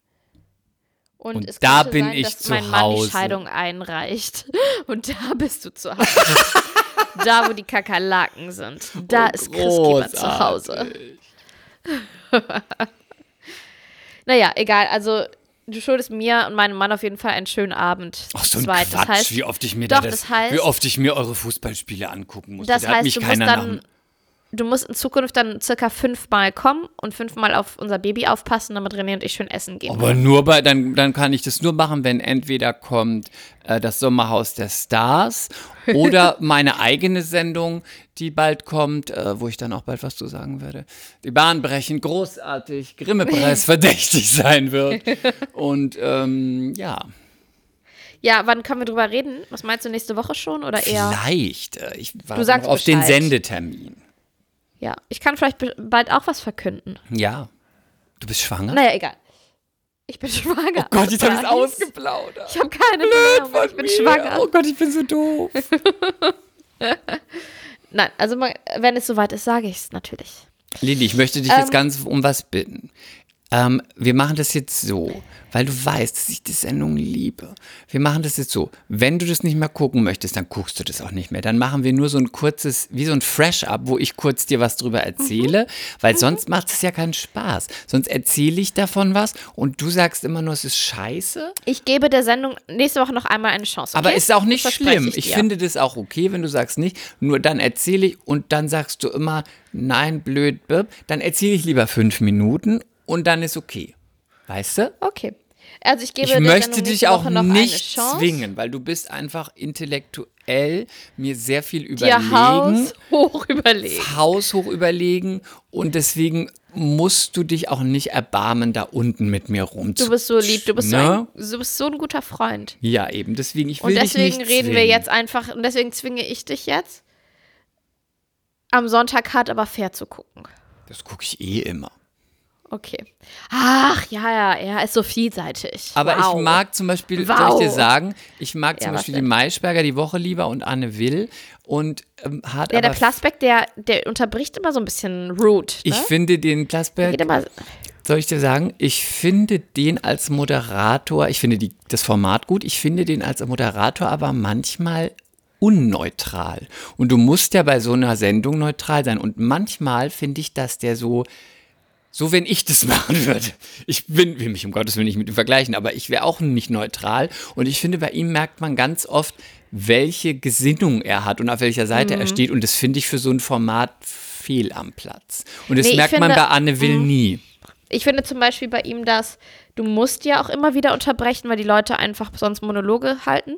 Und, Und es da bin sein, ich dass zu mein Mann Hause. die Scheidung einreicht. Und da bist du zu Hause. da, wo die Kakerlaken sind. Da Oh, ist Christkieber zu Hause. naja, egal. Also, du schuldest mir und meinem Mann auf jeden Fall einen schönen Abend. Ach, so ein. Quatsch, Das heißt, wie oft ich mir doch, da das, das heißt- wie oft ich mir eure Fußballspiele angucken muss. das da hat heißt mich du musst dann. Du musst in Zukunft dann circa fünfmal kommen und fünfmal auf unser Baby aufpassen, damit René und ich schön essen gehen. Aber nur bei, dann, dann kann ich das nur machen, wenn entweder kommt äh, das Sommerhaus der Stars oder meine eigene Sendung, die bald kommt, äh, wo ich dann auch bald was zu sagen werde. Die Bahn brechen, großartig, Grimme-Preis verdächtig sein wird. Und ähm, ja, Ja, wann können wir drüber reden? Was meinst du, nächste Woche schon oder eher? vielleicht. Äh, ich warte auf den. Sendetermin. Ja, ich kann vielleicht bald auch was verkünden. Ja. Du bist schwanger? Naja, egal. Ich bin schwanger. Oh Gott, jetzt habe ich es ausgeplaudert. Ich habe keine Ahnung, ich bin schwanger. Oh Gott, ich bin so doof. Nein, also wenn es soweit ist, sage ich es natürlich. Lili, ich möchte dich jetzt ganz um was bitten. Ähm, wir machen das jetzt so, weil du weißt, dass ich die Sendung liebe. Wir machen das jetzt so. Wenn du das nicht mehr gucken möchtest, dann guckst du das auch nicht mehr. Dann machen wir nur so ein kurzes, wie so ein Fresh-Up, wo ich kurz dir was drüber erzähle, weil sonst macht es ja keinen Spaß. Sonst erzähle ich davon was und du sagst immer nur, es ist scheiße. Ich gebe der Sendung nächste Woche noch einmal eine Chance. Okay? Aber ist auch nicht schlimm. Ich, Ich finde das auch okay, wenn du sagst nicht. Nur dann erzähle ich und dann sagst du immer, nein, blöd, bib. Dann erzähle ich lieber fünf Minuten und dann ist okay. Weißt du? Okay. Also ich gebe Ich möchte dich auch nicht zwingen, weil du bist einfach intellektuell mir sehr viel Dir überlegen, Haus hoch überlegen. haushoch überlegen und deswegen musst du dich auch nicht erbarmen, da unten mit mir rum Du bist so lieb, du bist, Ne? so, ein, du bist so ein guter Freund. Ja, eben, deswegen, ich will Und deswegen reden wir zwingen. jetzt einfach, und deswegen zwinge ich dich jetzt, am Sonntag hart aber fair zu gucken. Das gucke ich eh immer. Okay. Ach, ja, ja, er ist so vielseitig. Aber wow. ich mag zum Beispiel, soll Wow. ich dir sagen, ich mag zum Ja, was Beispiel die? Maischberger die Woche lieber und Anne Will und ähm, hat Ja, der Plasbeck, der, der unterbricht immer so ein bisschen rude. Ne? ich finde den Plasberg, soll ich dir sagen, ich finde den als Moderator, ich finde die, das Format gut, ich finde den als Moderator aber manchmal unneutral. Und du musst ja bei so einer Sendung neutral sein. Und manchmal finde ich, dass der so, so wenn ich das machen würde. Ich bin, will mich um Gottes Willen nicht mit ihm vergleichen, aber ich wäre auch nicht neutral. Und ich finde, bei ihm merkt man ganz oft, welche Gesinnung er hat und auf welcher Seite Mhm. er steht. Und das finde ich für so ein Format fehl am Platz. Und das Nee, merkt man finde- mhm. bei Anne Will nie. ich finde zum Beispiel bei ihm, dass du musst ja auch immer wieder unterbrechen, weil die Leute einfach sonst Monologe halten.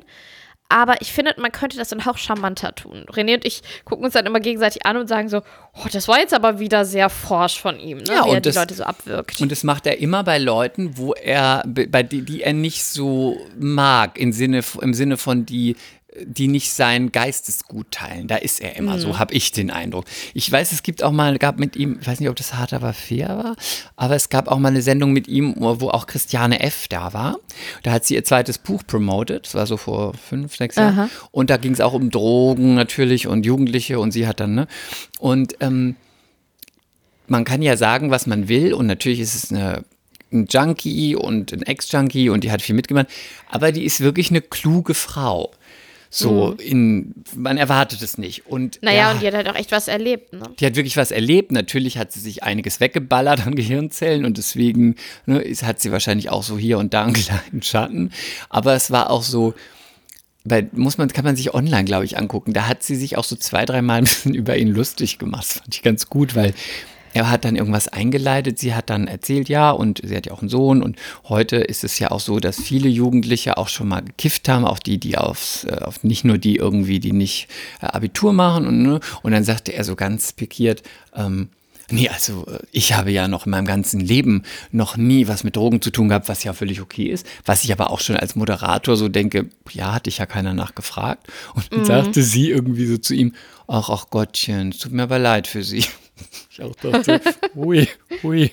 Aber ich finde, man könnte das dann auch charmanter tun. René und ich gucken uns dann immer gegenseitig an und sagen so, oh, das war jetzt aber wieder sehr forsch von ihm, ne? Ja, wie er und die das- Leute so abwirkt. Und das macht er immer bei Leuten, wo er, bei die, die er nicht so mag, im Sinne, im Sinne von die, die nicht sein Geistesgut teilen. Da ist er immer Mhm. so, habe ich den Eindruck. Ich weiß, es gibt auch mal, gab mit ihm, ich weiß nicht, ob das hart aber fair war, aber es gab auch mal eine Sendung mit ihm, wo auch Christiane F. da war. Da hat sie ihr zweites Buch promotet, das war so vor fünf, sechs Jahren. Aha. Und da ging es auch um Drogen natürlich und Jugendliche und sie hat dann, ne? Und ähm, man kann ja sagen, was man will und natürlich ist es eine, ein Junkie und ein Ex-Junkie und die hat viel mitgemacht, aber die ist wirklich eine kluge Frau. So, in, man erwartet es nicht. Und Mhm. naja, er- und die hat halt auch echt was erlebt, ne? die hat wirklich was erlebt. Natürlich hat sie sich einiges weggeballert an Gehirnzellen und deswegen ne, hat sie wahrscheinlich auch so hier und da einen kleinen Schatten. Aber es war auch so, bei, muss man, kann man sich online, glaube ich, angucken. Da hat sie sich auch so zwei, dreimal ein bisschen über ihn lustig gemacht. Das fand ich ganz gut, weil er hat dann irgendwas eingeleitet. Sie hat dann erzählt, ja, und sie hat ja auch einen Sohn. Und heute ist es ja auch so, dass viele Jugendliche auch schon mal gekifft haben, auch die, die aufs, äh, auf nicht nur die irgendwie, die nicht äh, Abitur machen. Und, ne? und dann sagte er so ganz pikiert, ähm, Nee, also äh, ich habe ja noch in meinem ganzen Leben noch nie was mit Drogen zu tun gehabt, was ja völlig okay ist. Was ich aber auch schon als Moderator so denke, ja, hatte ich ja keiner nachgefragt. Und dann sagte sie irgendwie so zu ihm, ach, ach Gottchen, es tut mir aber leid für Sie. Ich auch dachte, ui, ui.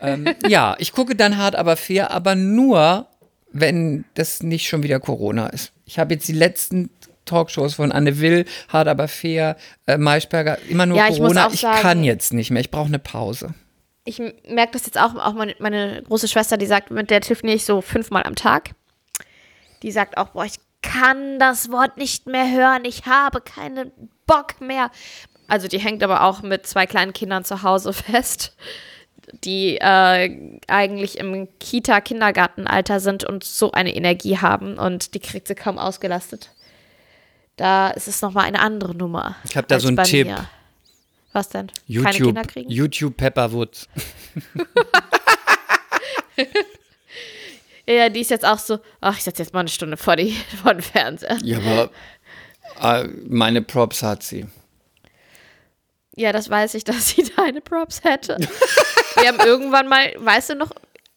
Ähm, ja, ich gucke dann hart, aber fair, aber nur, wenn das nicht schon wieder Corona ist. Ich habe jetzt die letzten Talkshows von Anne Will, hart, aber fair, äh, Maischberger, immer nur Ja, ich Corona. auch Ich, sagen- kann jetzt nicht mehr. Ich brauche eine Pause. Ich merke das jetzt auch, auch meine, meine große Schwester, die sagt, mit der telefoniere ich so fünfmal am Tag. Die sagt auch, boah, ich kann das Wort nicht mehr hören, ich habe keinen Bock mehr. Also die hängt aber auch mit zwei kleinen Kindern zu Hause fest, die äh, eigentlich im Kita-Kindergartenalter sind und so eine Energie haben und die kriegt sie kaum ausgelastet. Da ist es nochmal eine andere Nummer. Ich hab da so einen Tipp. mir. Was denn? Keine YouTube, Kinder kriegen? YouTube Pepperwood. Ja, die ist jetzt auch so, ach, ich setze jetzt mal eine Stunde vor, die, vor den Fernseher. Ja, aber äh, meine Props hat sie. Ja, das weiß ich, dass sie deine Props hätte. Wir haben irgendwann mal, weißt du noch,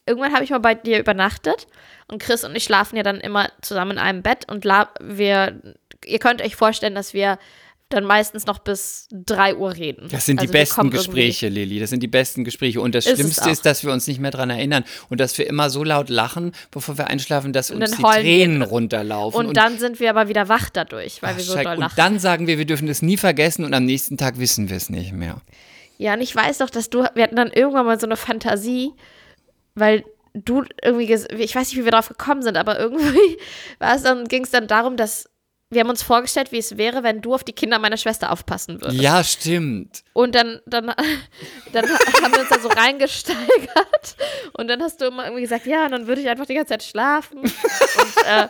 irgendwann habe ich mal bei dir übernachtet und Chris und ich schlafen ja dann immer zusammen in einem Bett und la wir, ihr könnt euch vorstellen, dass wir dann meistens noch bis 3 Uhr reden. Das sind Also die besten kommen irgendwie- Gespräche, Lilly. Das sind die besten Gespräche. Und das Ist Schlimmste ist, dass wir uns nicht mehr dran erinnern und dass wir immer so laut lachen, bevor wir einschlafen, dass uns die heulen wir. Tränen runterlaufen. Und dann sind wir aber wieder wach dadurch, weil Ach, wir so Schreck. doll lachen. und dann sagen wir, wir dürfen das nie vergessen und am nächsten Tag wissen wir es nicht mehr. Ja, und ich weiß doch, dass du, wir hatten dann irgendwann mal so eine Fantasie, weil du irgendwie, ich weiß nicht, wie wir drauf gekommen sind, aber irgendwie war es dann, ging es dann darum, dass wir haben uns vorgestellt, wie es wäre, wenn du auf die Kinder meiner Schwester aufpassen würdest. Ja, stimmt. Und dann, dann, dann haben wir uns da so reingesteigert. Und dann hast du immer irgendwie gesagt, ja, und dann würde ich einfach die ganze Zeit schlafen. Und äh,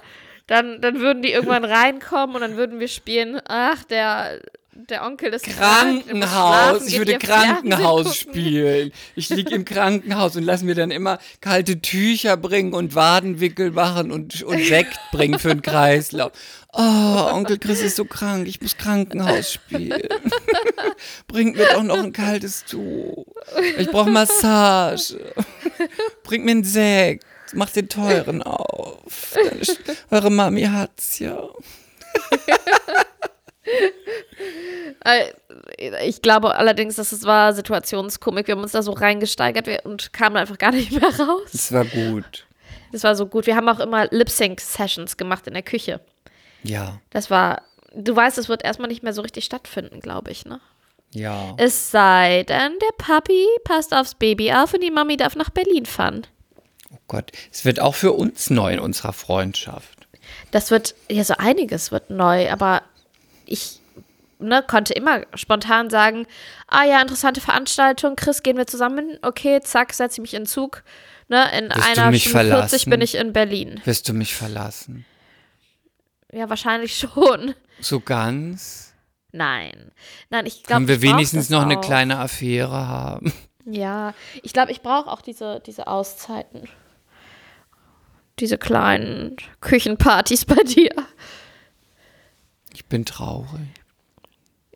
dann, dann würden die irgendwann reinkommen und dann würden wir spielen, ach, der, der Onkel ist Krankenhaus. Ich würde Krankenhaus spielen. Ich liege im Krankenhaus und lass mir dann immer kalte Tücher bringen und Wadenwickel machen und, und Sekt bringen für den Kreislauf. Oh, Onkel Chris ist so krank. Ich muss Krankenhaus spielen. Bringt mir doch noch ein kaltes Tuch. Ich brauche Massage. Bringt mir einen Sekt. Macht den teuren auf. Eure Mami hat's ja. Äh, Ich glaube allerdings, dass es war Situationskomik. Wir haben uns da so reingesteigert und kamen einfach gar nicht mehr raus. Das war gut. Das war so gut. Wir haben auch immer Lip-Sync-Sessions gemacht in der Küche. Ja, Das war, du weißt, es wird erstmal nicht mehr so richtig stattfinden, glaube ich, ne? ja. Es sei denn, der Papi passt aufs Baby auf und die Mami darf nach Berlin fahren. Oh Gott, es wird auch für uns neu in unserer Freundschaft. Das wird, ja, so einiges wird neu, aber ich ne, konnte immer spontan sagen, ah ja, interessante Veranstaltung, Chris, gehen wir zusammen? Okay, zack, setze ich mich in den Zug. Ne, in Wirst einer Stunde 40 verlassen? bin ich in Berlin. Wirst du mich verlassen? Ja, wahrscheinlich schon. So ganz? Nein. Nein, ich glaube. Können wir wenigstens noch eine kleine Affäre haben? Ja, ich glaube, ich brauche auch diese, diese Auszeiten. Diese kleinen Küchenpartys bei dir. Ich bin traurig.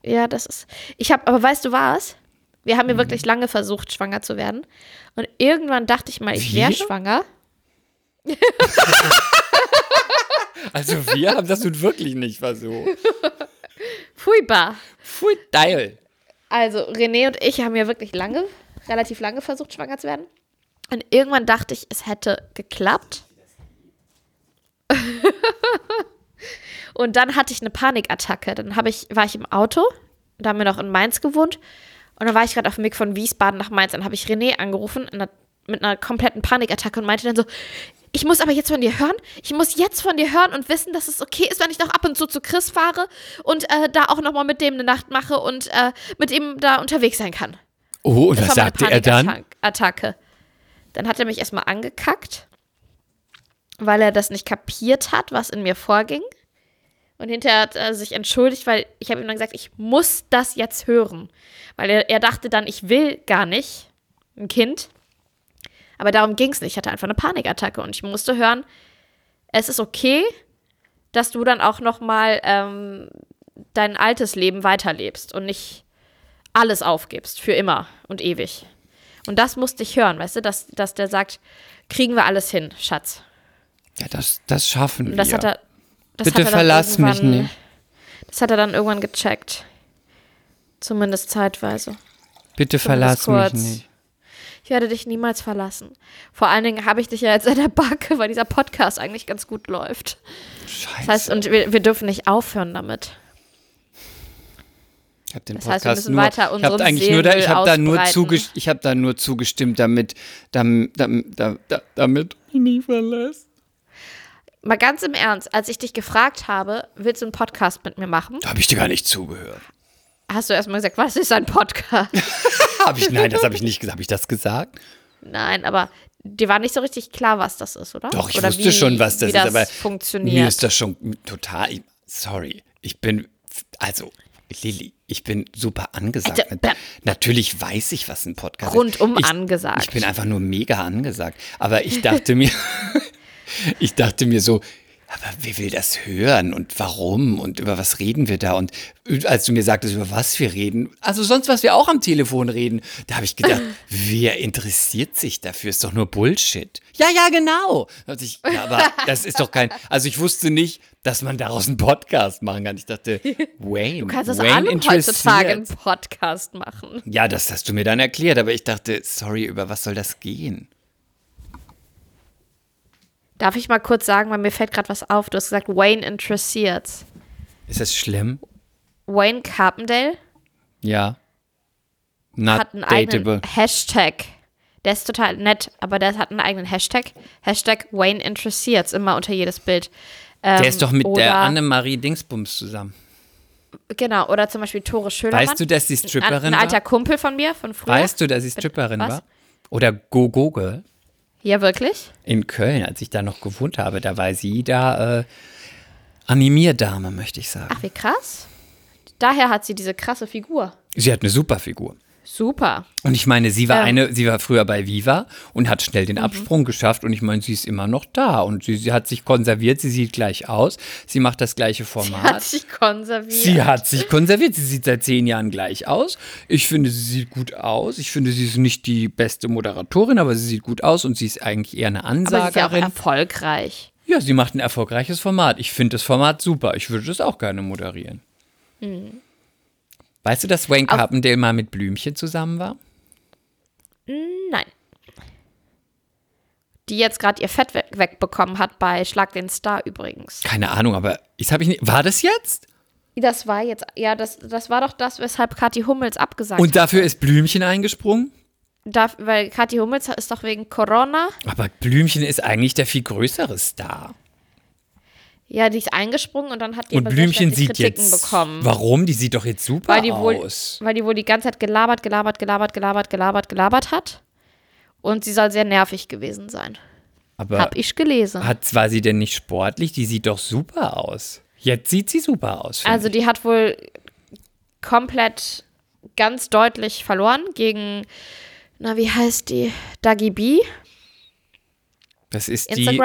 Ja, das ist. Ich habe, aber weißt du was? Wir haben ja wirklich lange versucht, schwanger zu werden. Und irgendwann dachte ich mal, ich wäre schwanger. Also wir haben das nun wirklich nicht versucht. Furchtbar. Pfui, geil. Also, René und ich haben ja wirklich lange, relativ lange versucht, schwanger zu werden. Und irgendwann dachte ich, es hätte geklappt. und dann hatte ich eine Panikattacke. Dann habe ich, war ich im Auto, da haben wir noch in Mainz gewohnt. Und dann war ich gerade auf dem Weg von Wiesbaden nach Mainz. Dann habe ich René angerufen in einer, mit einer kompletten Panikattacke und meinte dann so, ich muss aber jetzt von dir hören. Ich muss jetzt von dir hören und wissen, dass es okay ist, wenn ich noch ab und zu zu Chris fahre und äh, da auch noch mal mit dem eine Nacht mache und äh, mit ihm da unterwegs sein kann. Oh, und Das was sagte er dann? Panikattacke. Dann hat er mich erstmal angekackt, weil er das nicht kapiert hat, was in mir vorging. Und hinterher hat er sich entschuldigt, weil ich habe ihm dann gesagt, ich muss das jetzt hören. Weil er, er dachte dann, ich will gar nicht ein Kind. Aber darum ging es nicht. Ich hatte einfach eine Panikattacke und ich musste hören, es ist okay, dass du dann auch noch mal ähm, dein altes Leben weiterlebst und nicht alles aufgibst, für immer und ewig. Und das musste ich hören, weißt du, dass, dass der sagt, kriegen wir alles hin, Schatz. Ja, das, das schaffen Und wir. das hat er. Das Bitte er verlass mich nicht. Das hat er dann irgendwann gecheckt. Zumindest zeitweise. Bitte Zumindest verlass mich kurz. nicht. Ich werde dich niemals verlassen. Vor allen Dingen habe ich dich ja jetzt an der Backe, weil dieser Podcast eigentlich ganz gut läuft. Scheiße. Das heißt, und wir, wir dürfen nicht aufhören damit. ich habe den das heißt, wir Podcast müssen nur, weiter ich habe eigentlich nur, da, ich habe da nur zugestimmt, ich habe da nur zugestimmt, damit, damit, damit, damit mich nie verlässt. Mal ganz im Ernst, als ich dich gefragt habe, willst du einen Podcast mit mir machen? Da habe ich dir gar nicht zugehört. Hast du erstmal gesagt, was ist ein Podcast? Habe ich, nein, das habe ich nicht gesagt. Habe ich das gesagt? Nein, aber dir war nicht so richtig klar, was das ist, oder? Doch, ich oder wusste schon, was das wie ist, das aber funktioniert. Mir ist das schon total. Sorry, ich bin. Also, Lilly, ich bin super angesagt. Also. Natürlich weiß ich, was ein Podcast Rundum ist. Ich, angesagt. Ich bin einfach nur mega angesagt. Aber ich dachte mir, ich dachte mir so, aber wer will das hören und warum und über was reden wir da? Und als du mir sagtest, über was wir reden, also sonst, was wir auch am Telefon reden, da habe ich gedacht, wer interessiert sich dafür? Ist doch nur Bullshit. Ja, ja, genau. Da ich, ja, aber das ist doch kein, also ich wusste nicht, dass man daraus einen Podcast machen kann. Ich dachte, Wayne, du kannst das Wayne alle heutzutage einen. Podcast machen. Ja, das hast du mir dann erklärt, aber ich dachte, sorry, über was soll das gehen? Darf ich mal kurz sagen, weil mir fällt gerade was auf. Du hast gesagt, Wayne interessiert. Ist das schlimm? Wayne Carpendale? Ja. Not hat einen eigenen dateable. Hashtag. Der ist total nett, aber der hat einen eigenen Hashtag. Hashtag Wayne interessiert's immer unter jedes Bild. Ähm, Der ist doch mit der Annemarie Dingsbums zusammen. Genau, oder zum Beispiel Tore Schölermann. Weißt du, dass sie ein, Stripperin ein alter war? Kumpel von mir, von früher. Weißt du, dass sie Stripperin was? war? Oder Go-Go-Girl? Ja, wirklich? In Köln, als ich da noch gewohnt habe, da war sie da äh, Animierdame, möchte ich sagen. Ach, wie krass. Daher hat sie diese krasse Figur. Sie hat eine super Figur. Super. Und ich meine, sie war Ähm. eine, sie war früher bei Viva und hat schnell den Absprung geschafft und ich meine, sie ist immer noch da und sie, sie hat sich konserviert, sie sieht gleich aus, sie macht das gleiche Format. Hat sich konserviert. Sie hat sich konserviert. Sie sieht seit zehn Jahren gleich aus. Ich finde, sie sieht gut aus. Ich finde, sie ist nicht die beste Moderatorin, aber sie sieht gut aus und sie ist eigentlich eher eine aber sie ist ja auch erfolgreich. Ja, sie macht ein erfolgreiches Format. Ich finde das Format super. Ich würde das auch gerne moderieren. Weißt du, dass Wayne Carpendale mal mit Blümchen zusammen war? Nein. Die jetzt gerade ihr Fett we wegbekommen hat bei Schlag den Star übrigens. Keine Ahnung, aber ich habe ich nicht. War das jetzt? Das war jetzt, ja, das, das war doch das, weshalb Kathi Hummels abgesagt Und hat. dafür ist Blümchen eingesprungen? Da, weil Kathi Hummels ist doch wegen Corona, Aber Blümchen ist eigentlich der viel größere Star. Ja, die ist eingesprungen und dann hat die Und Blümchen sieht Kritiken jetzt. bekommen. Warum? Die sieht doch jetzt super Weil die, wohl, aus. weil die wohl die ganze Zeit gelabert, gelabert, gelabert, gelabert, gelabert, gelabert hat. Und sie soll sehr nervig gewesen sein. Aber Hab ich gelesen. Hat, war sie denn nicht sportlich? Die sieht doch super aus. Jetzt sieht sie super aus. Also ich. die hat wohl komplett ganz deutlich verloren gegen, na wie heißt die? Dagi B, das ist die.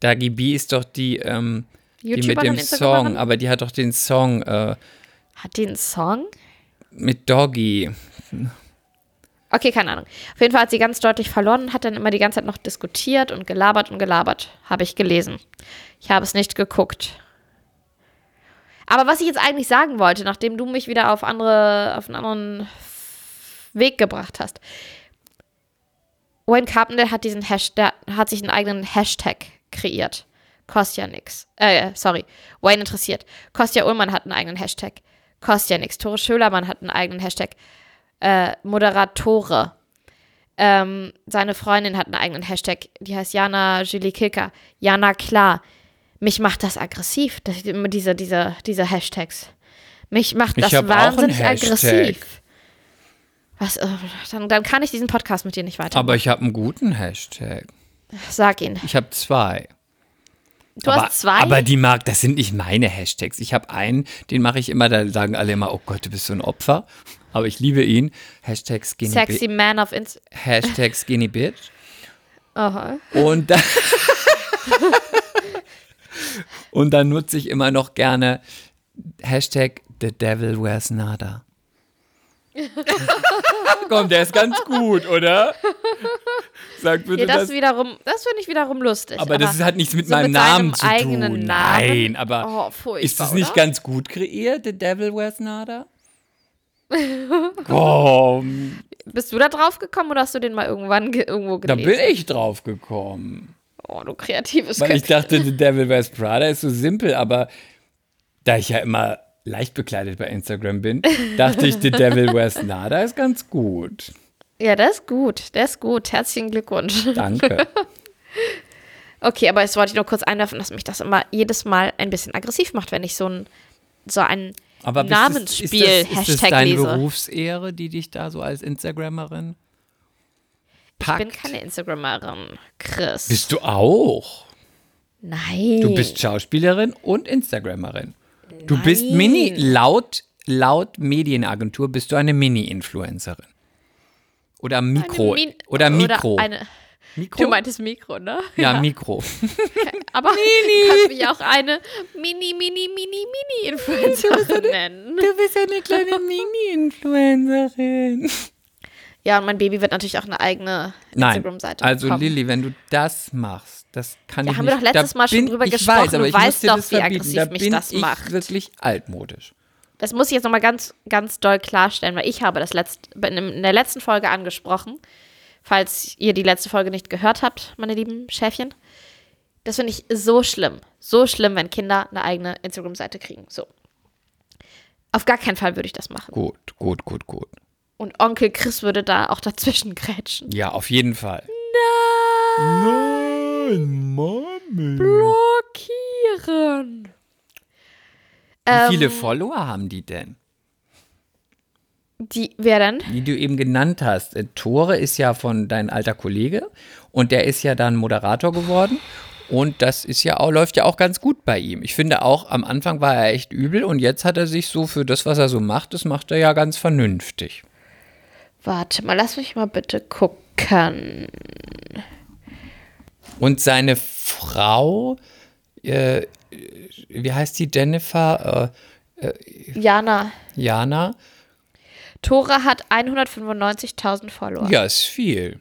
Dagi B ist doch die, ähm, die mit dem. Song, aber die hat doch den Song äh, Hat die einen Song? mit Doggy. Okay, keine Ahnung. Auf jeden Fall hat sie ganz deutlich verloren und hat dann immer die ganze Zeit noch diskutiert und gelabert und gelabert. Habe ich gelesen. Ich habe es nicht geguckt. Aber was ich jetzt eigentlich sagen wollte, nachdem du mich wieder auf andere, auf einen anderen Weg gebracht hast. Wayne Carpenter hat diesen Hashtag, hat sich einen eigenen Hashtag kreiert. Kostet ja nix. Äh, sorry. Wayne interessiert. Kostja Ullmann hat einen eigenen Hashtag. Kostet ja nix. Tore Schölermann hat einen eigenen Hashtag äh, Moderatore. Ähm, seine Freundin hat einen eigenen Hashtag, die heißt Jana Julie Kilker. Jana klar. Mich macht das aggressiv, das, immer diese, diese, diese Hashtags. Mich macht das wahnsinnig aggressiv. Was, äh, dann, dann kann ich diesen Podcast mit dir nicht weiter. Aber ich habe einen guten Hashtag. Sag ihn. Ich habe zwei. Du aber, hast zwei? Aber die mag, das sind nicht meine Hashtags. Ich habe einen, den mache ich immer, da sagen alle immer, oh Gott, du bist so ein Opfer. Aber ich liebe ihn. Hashtag Skinny, Sexy Bi Man of Inst. Hashtag Skinny Bitch. Aha. Und dann, und dann nutze ich immer noch gerne Hashtag The Devil Wears Nada. Komm, der ist ganz gut, oder? Sag bitte Ja, das das. wiederum, das finde ich wiederum lustig. Aber das hat nichts mit so meinem mit Namen zu eigenen tun. Namen? Nein, aber Oh, ist das nicht oder? ganz gut kreiert, The Devil Wears Nada? Komm, Bist du da drauf gekommen oder hast du den mal irgendwann ge irgendwo da gelesen? bin ich drauf gekommen. Oh, du kreatives Weil ich Köpfchen. dachte, The Devil Wears Prada ist so simpel, aber da ich ja immer leicht bekleidet bei Instagram bin, dachte ich, The Devil Wears Nada ist ganz gut. Ja, der ist gut. Der ist gut. Herzlichen Glückwunsch. Danke. Okay, aber jetzt wollte ich nur kurz einwerfen, dass mich das immer jedes Mal ein bisschen aggressiv macht, wenn ich so ein, so ein Aber das- Namensspiel ist das, ist das Hashtag deine lese. Berufsehre, die dich da so als Instagrammerin Ich packt? bin keine Instagrammerin, Chris. Bist du auch? Nein. Du bist Schauspielerin und Instagrammerin. Du bist Mini, laut, laut Medienagentur bist du eine Mini-Influencerin. Oder Mikro. Min- oder Mikro. Oder eine, Mikro? du meintest Mikro, ne? ja, Mikro. Aber du kannst mich auch eine Mini, Mini, Mini, Mini-Influencerin nennen. Du bist eine kleine Mini-Influencerin. Ja, und mein Baby wird natürlich auch eine eigene Nein, Instagram-Seite also bekommen. Lilly, wenn du das machst, das kann Da ich haben wir nicht. doch letztes da Mal schon drüber ich gesprochen. Weiß, aber Du ich dir doch, das wie aggressiv da mich bin das ich macht. wirklich altmodisch. Das muss ich jetzt nochmal ganz, ganz doll klarstellen, weil ich habe das letzt, in der letzten Folge angesprochen. Falls ihr die letzte Folge nicht gehört habt, meine lieben Schäfchen. Das finde ich so schlimm. So schlimm, wenn Kinder eine eigene Instagram-Seite kriegen. So. Auf gar keinen Fall würde ich das machen. Gut, gut, gut, gut. Und Onkel Chris würde da auch dazwischen grätschen. Ja, auf jeden Fall. Nein, Mami. blockieren. Wie viele Ähm, Follower haben die denn? Die, wer denn? Die du eben genannt hast. Äh, Tore ist ja von dein alter Kollege und der ist ja dann Moderator geworden. Und das ist ja auch, läuft ja auch ganz gut bei ihm. Ich finde auch, am Anfang war er echt übel und jetzt hat er sich so für das, was er so macht, das macht er ja ganz vernünftig. Warte mal, lass mich mal bitte gucken. Und seine Frau, äh, wie heißt die, Jennifer, äh, Jana. Jana? Tore hat 195.000 Follower. Ja, ist viel.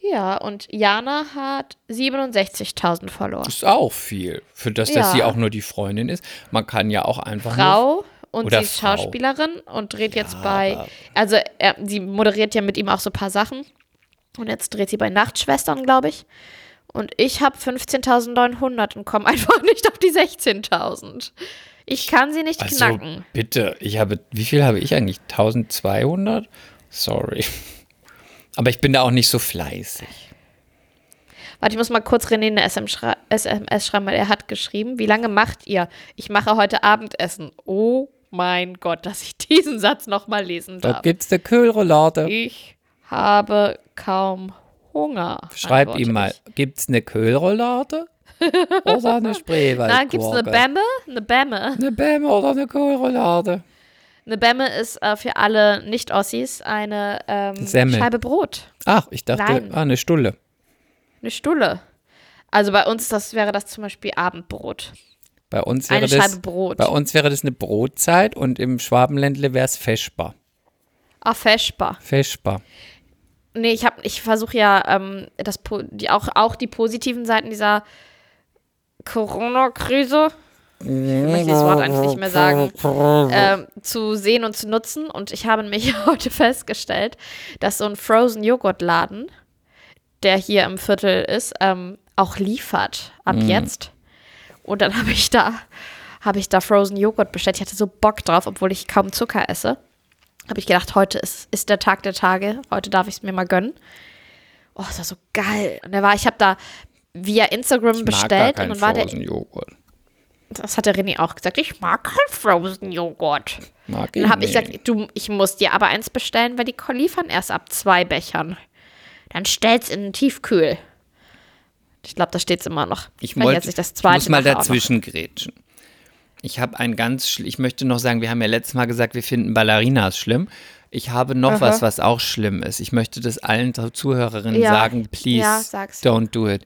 Ja, und Jana hat 67.000 Follower. Ist auch viel. Für das, dass Ja. sie auch nur die Freundin ist. Man kann ja auch einfach Frau und Oder sie ist Frau. Schauspielerin und dreht jetzt bei, also er, sie moderiert ja mit ihm auch so ein paar Sachen und jetzt dreht sie bei Nachtschwestern, glaube ich. Und ich habe 15.900 und komme einfach nicht auf die 16.000. Ich kann sie nicht Also knacken. bitte, ich habe, wie viel habe ich eigentlich? 1200? Sorry. Aber ich bin da auch nicht so fleißig. Warte, ich muss mal kurz René eine SMS schreiben, weil er hat geschrieben, wie lange macht ihr? Ich mache heute Abendessen. Oh mein Gott, dass ich diesen Satz nochmal lesen Da darf. gibt's eine Kühlroulade. Ich habe kaum Hunger. Schreib ihm mal, ich. gibt's eine Kühlroulade? oder eine Spreewaldgurke? Nein, gibt's eine Bämme? Eine Bämme. Eine Bämme oder eine Kühlroulade? Eine Bämme ist äh, für alle Nicht-Ossis eine ähm. Scheibe Brot. Ach, ich dachte, ah, eine Stulle. Eine Stulle. Also bei uns das wäre das zum Beispiel Abendbrot. Bei uns wäre Eine das, Scheibe Brot. Bei uns wäre das eine Brotzeit und im Schwabenländle wäre es Feschbar. Ah, Feschbar. Feschbar. Nee, ich, hab- ich versuche ja ähm, das, die, auch, auch die positiven Seiten dieser Corona-Krise, ich möchte das Wort eigentlich nicht mehr sagen, ähm, zu sehen und zu nutzen. Und ich habe nämlich heute festgestellt, dass so ein Frozen-Joghurt-Laden, der hier im Viertel ist, ähm, auch liefert ab jetzt. Und dann habe ich da habe ich da Frozen Joghurt bestellt. Ich hatte so Bock drauf, obwohl ich kaum Zucker esse. Habe ich gedacht, heute ist, ist der Tag der Tage. Heute darf ich es mir mal gönnen. Oh, das war so geil. Und der war, ich habe da via Instagram Ich mag bestellt und keinen dann war der, Frozen Joghurt. das hat der René auch gesagt, ich mag keinen Frozen Joghurt. Mag ich Dann habe ich gesagt, du, ich muss dir aber eins bestellen, weil die liefern erst ab zwei Bechern. Dann stell's in den Tiefkühl. Ich glaube, da steht's immer noch. Ich, Weil wollte, jetzt ich das ich zweite muss mal dazwischen grätschen. Ich habe ein ganz, ich möchte noch sagen, wir haben ja letztes Mal gesagt, wir finden Ballerinas schlimm. Ich habe noch Aha. was, was auch schlimm ist. Ich möchte das allen Zuhörerinnen Ja. sagen, please, Ja, don't do it.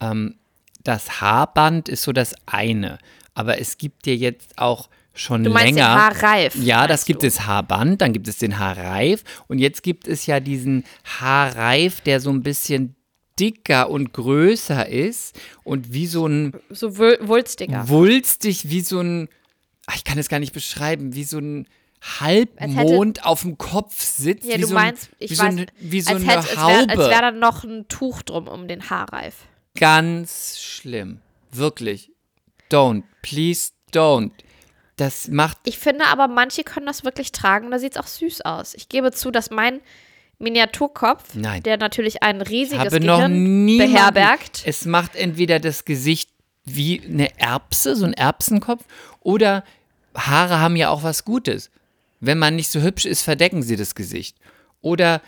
Ähm, das Haarband ist so das eine, aber es gibt ja jetzt auch schon Du meinst den länger. Haarreif, Ja, das gibt du? es Haarband, dann gibt es den Haarreif und jetzt gibt es ja diesen Haarreif, der so ein bisschen dicker und größer ist und wie so ein So wul- wulstiger. wulstig, wie so ein, ach, ich kann es gar nicht beschreiben, wie so ein Halbmond auf dem Kopf sitzt. Ja, wie du so meinst, ein, ich wie weiß, so, eine, wie so als, eine hätte, als Haube. wäre als wär da noch ein Tuch drum um den Haarreif. Ganz schlimm. Wirklich. Don't. Please don't. Das macht Ich finde aber, manche können das wirklich tragen da sieht es auch süß aus. Ich gebe zu, dass mein Miniaturkopf, Nein. der natürlich ein riesiges habe noch Gehirn nie beherbergt, Es macht entweder das Gesicht wie eine Erbse, so ein Erbsenkopf, oder Haare haben ja auch was Gutes. Wenn man nicht so hübsch ist, verdecken sie das Gesicht. Oder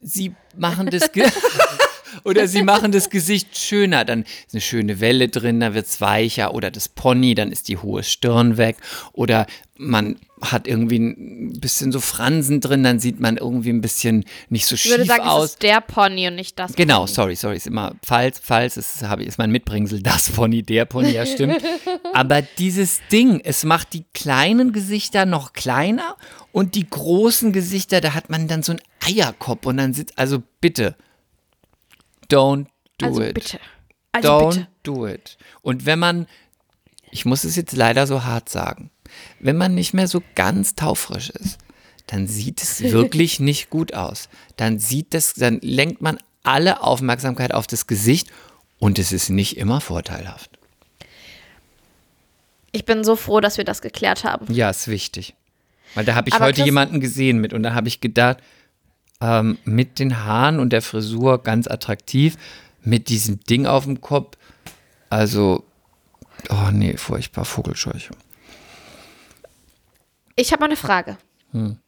sie machen das Ge oder sie machen das Gesicht schöner, dann ist eine schöne Welle drin, dann wird es weicher oder das Pony, dann ist die hohe Stirn weg oder man hat irgendwie ein bisschen so Fransen drin, dann sieht man irgendwie ein bisschen nicht so ich würde schief sagen, aus. es ist der Pony und nicht das Genau, Pony. sorry, sorry, ist immer falls, falls, ist, habe ich, ist mein Mitbringsel, das Pony, der Pony, ja stimmt. Aber dieses Ding, es macht die kleinen Gesichter noch kleiner und die großen Gesichter, da hat man dann so einen Eierkopf und dann sitzt, also bitte, don't do Also it. bitte. Also Don't bitte. do it. Und wenn man, ich muss es jetzt leider so hart sagen, wenn man nicht mehr so ganz taufrisch ist, dann sieht es wirklich nicht gut aus. Dann sieht das, dann lenkt man alle Aufmerksamkeit auf das Gesicht und es ist nicht immer vorteilhaft. Ich bin so froh, dass wir das geklärt haben. Ja, ist wichtig. Weil da habe ich Aber heute Chris- jemanden gesehen mit und da habe ich gedacht, ähm, mit den Haaren und der Frisur ganz attraktiv, mit diesem Ding auf dem Kopf, also, oh nee, furchtbar, Vogelscheuche. Ich habe mal eine Frage. Hm.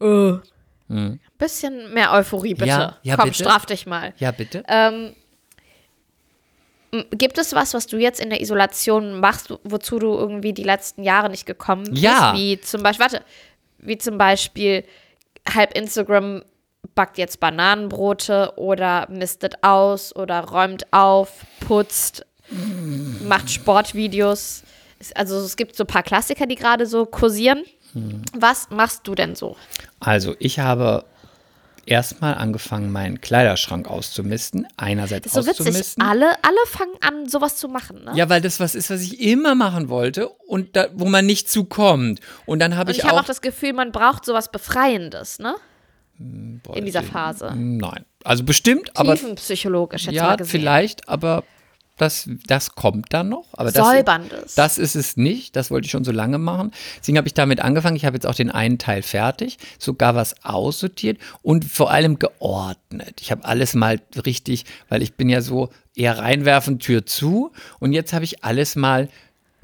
Äh. Bisschen mehr Euphorie, bitte. Ja, ja, Komm, bitte. straf dich mal. Ja, bitte? Ähm, gibt es was, was du jetzt in der Isolation machst, wozu du irgendwie die letzten Jahre nicht gekommen bist? Ja. Wie zum Beispiel, warte, wie zum Beispiel halb Instagram backt jetzt Bananenbrote oder mistet aus oder räumt auf, putzt, macht Sportvideos. Also es gibt so ein paar Klassiker, die gerade so kursieren. Was machst du denn so? Also, ich habe erstmal angefangen, meinen Kleiderschrank auszumisten. Einerseits Das ist so witzig. auszumisten. Alle, alle fangen an, sowas zu machen, ne? Ja, weil das was ist, was ich immer machen wollte und da, wo man nicht zukommt. Und dann habe ich, ich habe auch, auch das Gefühl, man braucht sowas Befreiendes, ne? Boah, In dieser Phase. Nein. Also bestimmt, aber Tiefenpsychologisch jetzt ja, mal gesehen. vielleicht, aber das, das kommt dann noch. Aber das, Säuberndes. Das ist es nicht. Das wollte ich schon so lange machen. Deswegen habe ich damit angefangen. Ich habe jetzt auch den einen Teil fertig, sogar was aussortiert und vor allem geordnet. Ich habe alles mal richtig, weil ich bin ja so eher reinwerfen, Tür zu. Und jetzt habe ich alles mal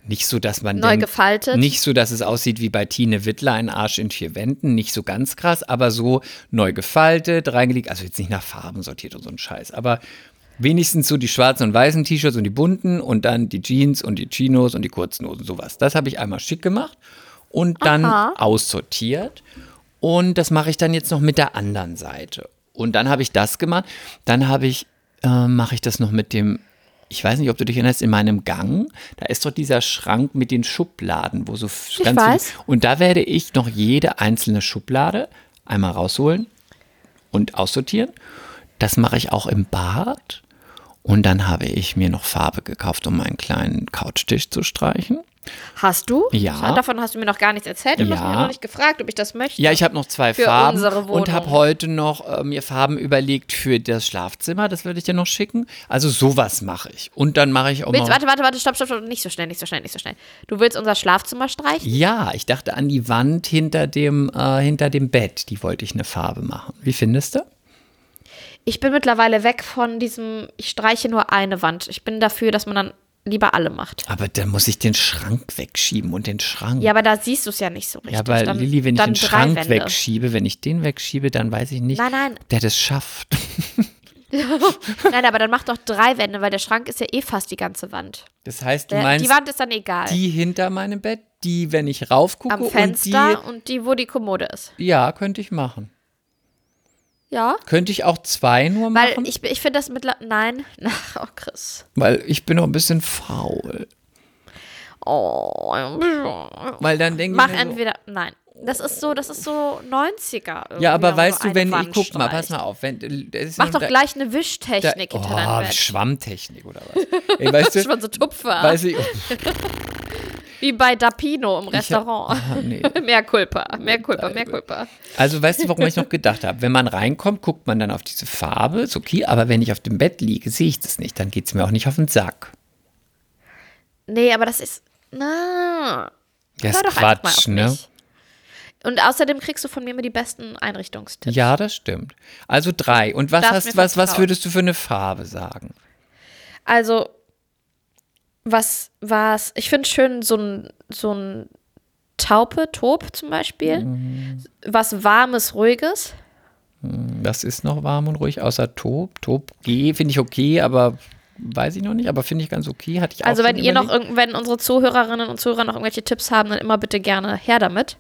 nicht so, dass man Neu denkt, gefaltet. Nicht so, dass es aussieht wie bei Tine Wittler, ein Arsch in vier Wänden. Nicht so ganz krass, aber so neu gefaltet, reingelegt. Also jetzt nicht nach Farben sortiert und so ein Scheiß. Aber wenigstens so die schwarzen und weißen T-Shirts und die bunten und dann die Jeans und die Chinos und die kurzen Hosen, sowas. Das habe ich einmal schick gemacht und dann Aha. aussortiert. Und das mache ich dann jetzt noch mit der anderen Seite. Und dann habe ich das gemacht. Dann habe ich, äh, mache ich das noch mit dem, ich weiß nicht, ob du dich erinnerst, in meinem Gang, da ist doch dieser Schrank mit den Schubladen, wo so Ich ganz weiß. Viele, und da werde ich noch jede einzelne Schublade einmal rausholen und aussortieren. Das mache ich auch im Bad. Und dann habe ich mir noch Farbe gekauft, um meinen kleinen Couchtisch zu streichen. Hast du? Ja. Davon hast du mir noch gar nichts erzählt und hast Ja. mir noch nicht gefragt, ob ich das möchte. Ja, ich habe noch zwei Für Farben unsere Wohnung. und habe heute noch äh, mir Farben überlegt für das Schlafzimmer. Das würde ich dir noch schicken. Also sowas mache ich. Und dann mache ich auch Willst, noch. warte, warte, warte, stopp, stopp, stopp. Nicht so schnell, nicht so schnell, nicht so schnell. Du willst unser Schlafzimmer streichen? Ja, ich dachte an die Wand hinter dem, äh, hinter dem Bett. Die wollte ich eine Farbe machen. Wie findest du? Ich bin mittlerweile weg von diesem, ich streiche nur eine Wand. Ich bin dafür, dass man dann lieber alle macht. Aber dann muss ich den Schrank wegschieben und den Schrank. Ja, aber da siehst du es ja nicht so richtig. Ja, aber dann, Lilly, wenn ich den Schrank Wände. wegschiebe, wenn ich den wegschiebe, dann weiß ich nicht, Nein, nein. der das schafft. Nein, aber dann mach doch drei Wände, weil der Schrank ist ja eh fast die ganze Wand. Das heißt, du Der, meinst die Wand ist dann egal. die hinter meinem Bett, die, wenn ich raufgucke Am Fenster und und die, wo die Kommode ist. die, ja, könnte ich machen. Ja. Könnte ich auch zwei nur Weil machen? ich, ich finde das mittlerweile. Nein. Ach, oh, Chris. weil ich bin noch ein bisschen faul. Oh. Weil dann denke Mach ich so, entweder. Nein. Das ist so, das ist so 90er. irgendwie, Ja, aber weißt so du, wenn ich Wand guck mal, pass streicht. mal auf, wenn ist Mach doch da- gleich eine da, Wischtechnik hinter deinem oh, Bett. Schwammtechnik oder was? Ey, weißt du, schon so Tupfer. weiß ich, Wie bei Dapino im Restaurant. ah, nee. mehr Culpa, mehr Culpa, mehr Culpa. Also weißt du, warum ich noch gedacht habe? Wenn man reinkommt, guckt man dann auf diese Farbe, ist okay, aber wenn ich auf dem Bett liege, sehe ich das nicht. Dann geht es mir auch nicht auf den Sack. Nee, aber das ist. Na. Das ist Quatsch, auf ne? mich. Und außerdem kriegst du von mir immer die besten Einrichtungstipps. Ja, das stimmt. Also drei. Und was, hast, was, was würdest du für eine Farbe sagen? Also, was was ich finde schön, so ein, so ein Taupe, Taub zum Beispiel. Mhm. Was Warmes, Ruhiges. Das ist noch warm und ruhig, außer Top. Top G finde ich okay, aber weiß ich noch nicht, aber finde ich ganz okay. Hatte ich Also, wenn ihr noch, überlegt. irgend- wenn unsere Zuhörerinnen und Zuhörer noch irgendwelche Tipps haben, dann immer bitte gerne her damit.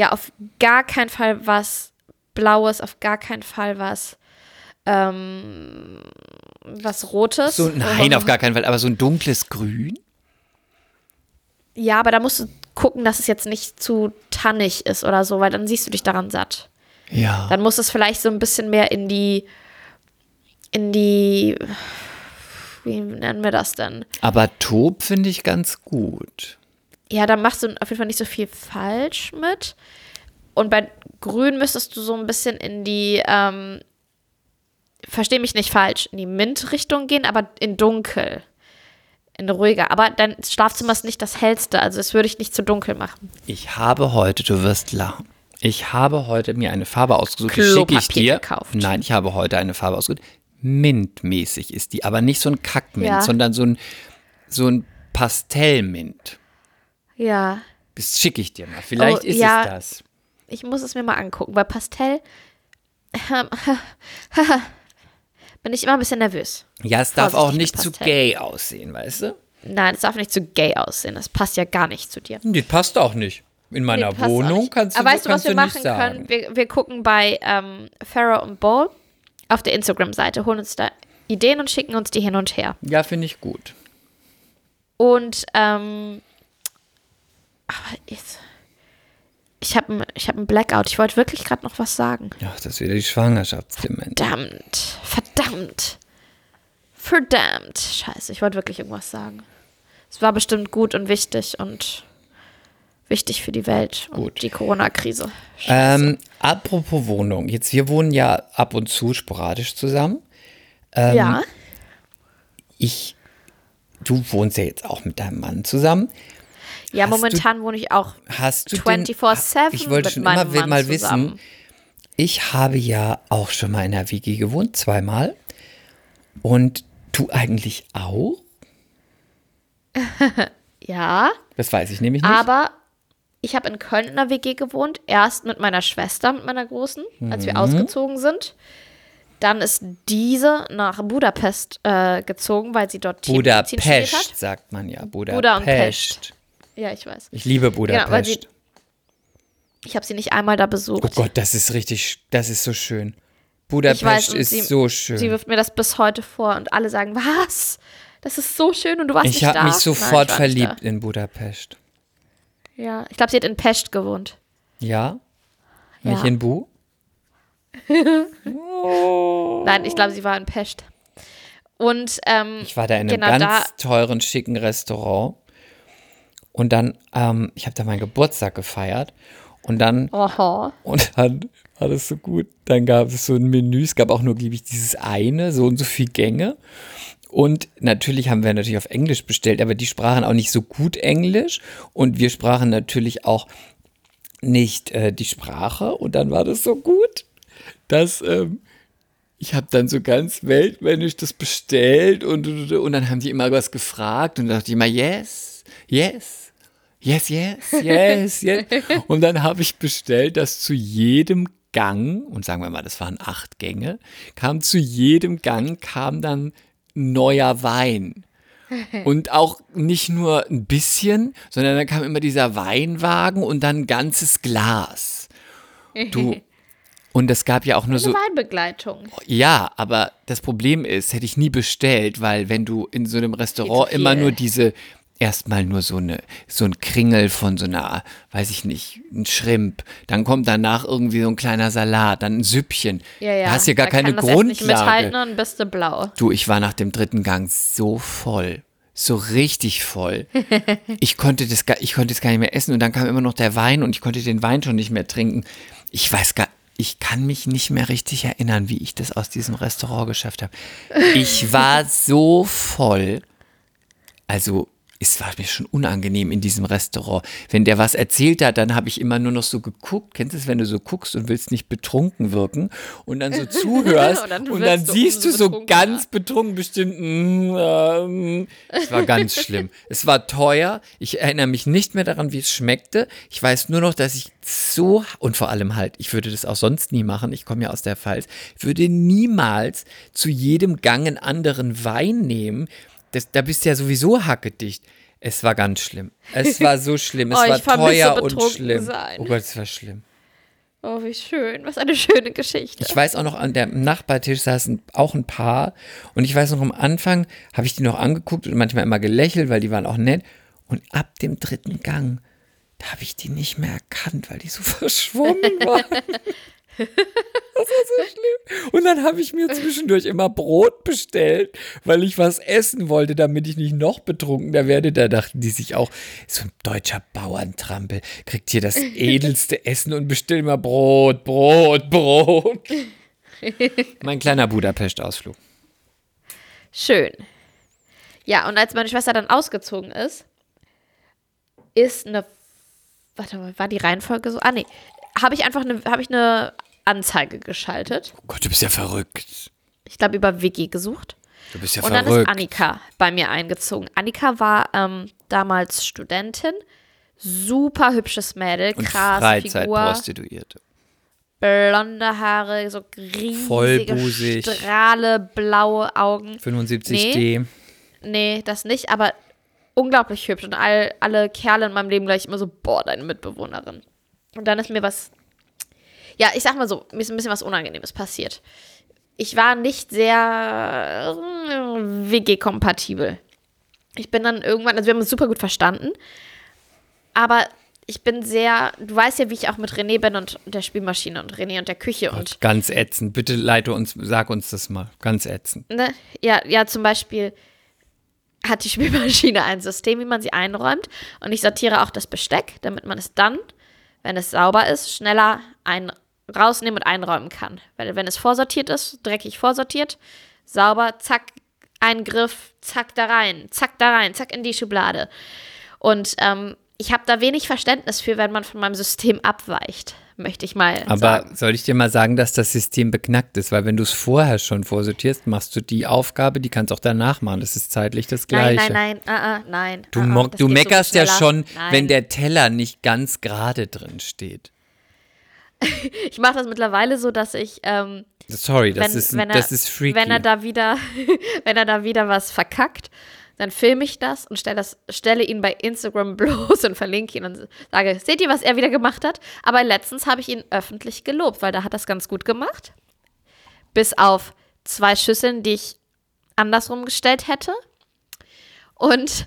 Ja, auf gar keinen Fall was Blaues, auf gar keinen Fall was, ähm, was Rotes. So, nein, auf gar keinen Fall, aber so ein dunkles Grün. Ja, aber da musst du gucken, dass es jetzt nicht zu tannig ist oder so, weil dann siehst du dich daran satt. Ja. Dann muss es vielleicht so ein bisschen mehr in die, in die, wie nennen wir das denn? Aber Top finde ich ganz gut. Ja, da machst du auf jeden Fall nicht so viel falsch mit. Und bei Grün müsstest du so ein bisschen in die, ähm, versteh mich nicht falsch, in die Mint-Richtung gehen, aber in dunkel. in ruhiger. Aber dein Schlafzimmer ist nicht das hellste, also das würde ich nicht zu dunkel machen. Ich habe heute, du wirst lachen. Ich habe heute mir eine Farbe ausgesucht, die schicke ich dir. gekauft. Nein, ich habe heute eine Farbe ausgesucht. Mintmäßig ist die, aber nicht so ein Kackmint, Ja. sondern so ein, so ein Pastellmint. Ja, Das schicke ich dir mal. Vielleicht Oh, ist ja. es das. ich muss es mir mal angucken, weil Pastell bin ich immer ein bisschen nervös. Ja, es darf auch nicht zu gay aussehen, weißt du? Nein, es darf nicht zu gay aussehen. Das passt ja gar nicht zu dir. Die passt auch nicht. In meiner Nee, Wohnung nicht. kannst du, Aber weißt du, was wir nicht machen sagen. können? Wir, wir gucken bei ähm, Farrow und Bowl auf der Instagram-Seite, holen uns da Ideen und schicken uns die hin und her. Ja, finde ich gut. Und ähm, aber jetzt, ich habe ein, ich hab ein Blackout. Ich wollte wirklich gerade noch was sagen. Ach, das ist wieder die Schwangerschaftsdemenz. Verdammt, verdammt, verdammt. Scheiße, ich wollte wirklich irgendwas sagen. Es war bestimmt gut und wichtig und wichtig für die Welt und Gut. die Corona-Krise. Ähm, apropos Wohnung. Jetzt, wir wohnen ja ab und zu sporadisch zusammen. Ähm, ja, Ich, du wohnst ja jetzt auch mit deinem Mann zusammen. Ja, hast du- momentan wohne ich auch Hast du denn- 24/7 Ich wollte schon immer Mann mal zusammen. wissen. Ich habe ja auch schon mal in der WG gewohnt, zweimal. Und du eigentlich auch? Ja, Das weiß ich nämlich nicht. aber ich habe in Köln in der WG gewohnt. Erst mit meiner Schwester, mit meiner Großen, als Mhm. wir ausgezogen sind. Dann ist diese nach Budapest äh, gezogen, weil sie dort Tiermedizin studiert Budapest, hat. sagt man ja. Budapest. Buda und Pest. Ja, ich weiß. Ich liebe Genau, weil sie- Budapest. Ich habe sie nicht einmal da besucht. oh Gott, das ist richtig, das ist so schön. Budapest Ich weiß, ist sie- so schön. Sie wirft mir das bis heute vor und alle sagen, was? Das ist so schön und du warst ich nicht da. habe mich Nein, sofort ich nicht verliebt in Budapest. Da. Ja, ich glaube, sie hat in Pest gewohnt. Ja? Nicht Ja. in Bu? Nein, ich glaube, sie war in Pest. Und ähm, Ich war da in einem genau ganz da, teuren, schicken Restaurant. Und dann, ähm, ich habe da meinen Geburtstag gefeiert. Und dann, Oho. und dann war das so gut. Dann gab es so ein Menü. Es gab auch nur, glaube ich, dieses eine, so und so viel Gänge. Und natürlich haben wir natürlich auf Englisch bestellt, aber die sprachen auch nicht so gut Englisch. Und wir sprachen natürlich auch nicht äh, die Sprache. Und dann war das so gut, dass ähm, ich habe dann so ganz weltmännisch das bestellt und, und, und dann haben die immer was gefragt und dann dachte ich immer, yes, yes, yes, yes, yes, yes. Und dann habe ich bestellt, dass zu jedem Gang, und sagen wir mal, das waren acht Gänge, kam zu jedem Gang, kam dann neuer Wein. Und auch nicht nur ein bisschen, sondern dann kam immer dieser Weinwagen und dann ein ganzes Glas. Du, und es gab ja auch nur so, Eine Weinbegleitung. ja, aber das Problem ist, hätte ich nie bestellt, weil wenn du in so einem Restaurant immer nur diese, erstmal nur so eine, so ein Kringel von so einer, weiß ich nicht, ein Shrimp, dann kommt danach irgendwie so ein kleiner Salat, dann ein Süppchen. Ja, ja. Da hast du ja gar Da keine kann das Essen nicht Grundlage. mithalten und bist du blau. Du, ich war nach dem dritten Gang so voll. So richtig voll. Ich konnte, das, gar- ich konnte es gar nicht mehr essen und dann kam immer noch der Wein und ich konnte den Wein schon nicht mehr trinken. Ich weiß gar, ich kann mich nicht mehr richtig erinnern, wie ich das aus diesem Restaurant geschafft habe. Ich war so voll. Also, es war mir schon unangenehm in diesem Restaurant. Wenn der was erzählt hat, dann habe ich immer nur noch so geguckt. Kennst du es, wenn du so guckst und willst nicht betrunken wirken und dann so zuhörst Und dann und dann du siehst du so ganz betrunken bestimmt. mm, ähm, Es war ganz schlimm. Es war teuer. Ich erinnere mich nicht mehr daran, wie es schmeckte. Ich weiß nur noch, dass ich so und vor allem halt, ich würde das auch sonst nie machen. Ich komme ja aus der Pfalz. Ich würde niemals zu jedem Gang einen anderen Wein nehmen. Das, da bist du ja sowieso hackedicht. Es war ganz schlimm. Es war so schlimm. Es Oh, war teuer und schlimm. sein. Oh Gott, es war schlimm. Oh, wie schön. Was eine schöne Geschichte. Ich weiß auch noch, an dem Nachbartisch saßen auch ein Paar. Und ich weiß noch, am Anfang habe ich die noch angeguckt und manchmal immer gelächelt, weil die waren auch nett. Und ab dem dritten Gang, da habe ich die nicht mehr erkannt, weil die so verschwommen waren. Das war so schlimm. Und dann habe ich mir zwischendurch immer Brot bestellt, weil ich was essen wollte, damit ich nicht noch betrunkener werde. Da dachten die sich auch, so ein deutscher Bauerntrampel kriegt hier das edelste Essen und bestellt immer Brot, Brot, Brot. Mein kleiner Budapest-Ausflug. Schön. Ja, und als meine Schwester dann ausgezogen ist, ist eine. Warte mal, war die Reihenfolge so? Ah, nee. Habe ich einfach eine, habe ich eine Anzeige geschaltet. Oh Gott, du bist ja verrückt. Ich glaube, über Wiki gesucht. Du bist ja Und dann verrückt. ist Annika bei mir eingezogen. Annika war ähm, damals Studentin. Super hübsches Mädel, und krasse Figur, Freizeitprostituierte. blonde Haare, so riesige Vollbusig. Strahle, blaue Augen. 75D. Nee, das nicht, aber unglaublich hübsch. Und all, alle Kerle in meinem Leben gleich immer so, boah, deine Mitbewohnerin. Und dann ist mir was, ja, ich sag mal so, mir ist ein bisschen was Unangenehmes passiert. Ich war nicht sehr äh, WG-kompatibel. Ich bin dann irgendwann, also wir haben uns super gut verstanden, aber ich bin sehr, du weißt ja, wie ich auch mit René bin und der Spielmaschine und René und der Küche und Ganz ätzend. Bitte leite uns, sag uns das mal. Ganz ätzend. ne, ja, ja, zum Beispiel hat die Spülmaschine ein System, wie man sie einräumt. Und ich sortiere auch das Besteck, damit man es dann, wenn es sauber ist, schneller ein rausnehmen und einräumen kann. Weil wenn es vorsortiert ist, dreckig vorsortiert, sauber, zack, ein Griff, zack da rein, zack da rein, zack in die Schublade. Und ähm, ich habe da wenig Verständnis für, wenn man von meinem System abweicht, möchte ich mal Aber sagen. soll ich dir mal sagen, dass das System beknackt ist? Weil wenn du es vorher schon vorsortierst, machst du die Aufgabe, die kannst du auch danach machen. Das ist zeitlich das Nein, Gleiche. nein, nein, ah, ah, nein. Du, ah, ah, mo- das du geht so meckerst ja schneller. schon, Nein. wenn der Teller nicht ganz gerade drin steht. Ich mache das mittlerweile so, dass ich, ähm, Sorry, das, wenn, ist, wenn er, das ist freaky. wenn er da wieder, wenn er da wieder was verkackt, dann filme ich das und stelle, das, stelle ihn bei Instagram bloß und verlinke ihn und sage, seht ihr, was er wieder gemacht hat? Aber letztens habe ich ihn öffentlich gelobt, weil da hat er es ganz gut gemacht. Bis auf zwei Schüsseln, die ich andersrum gestellt hätte. Und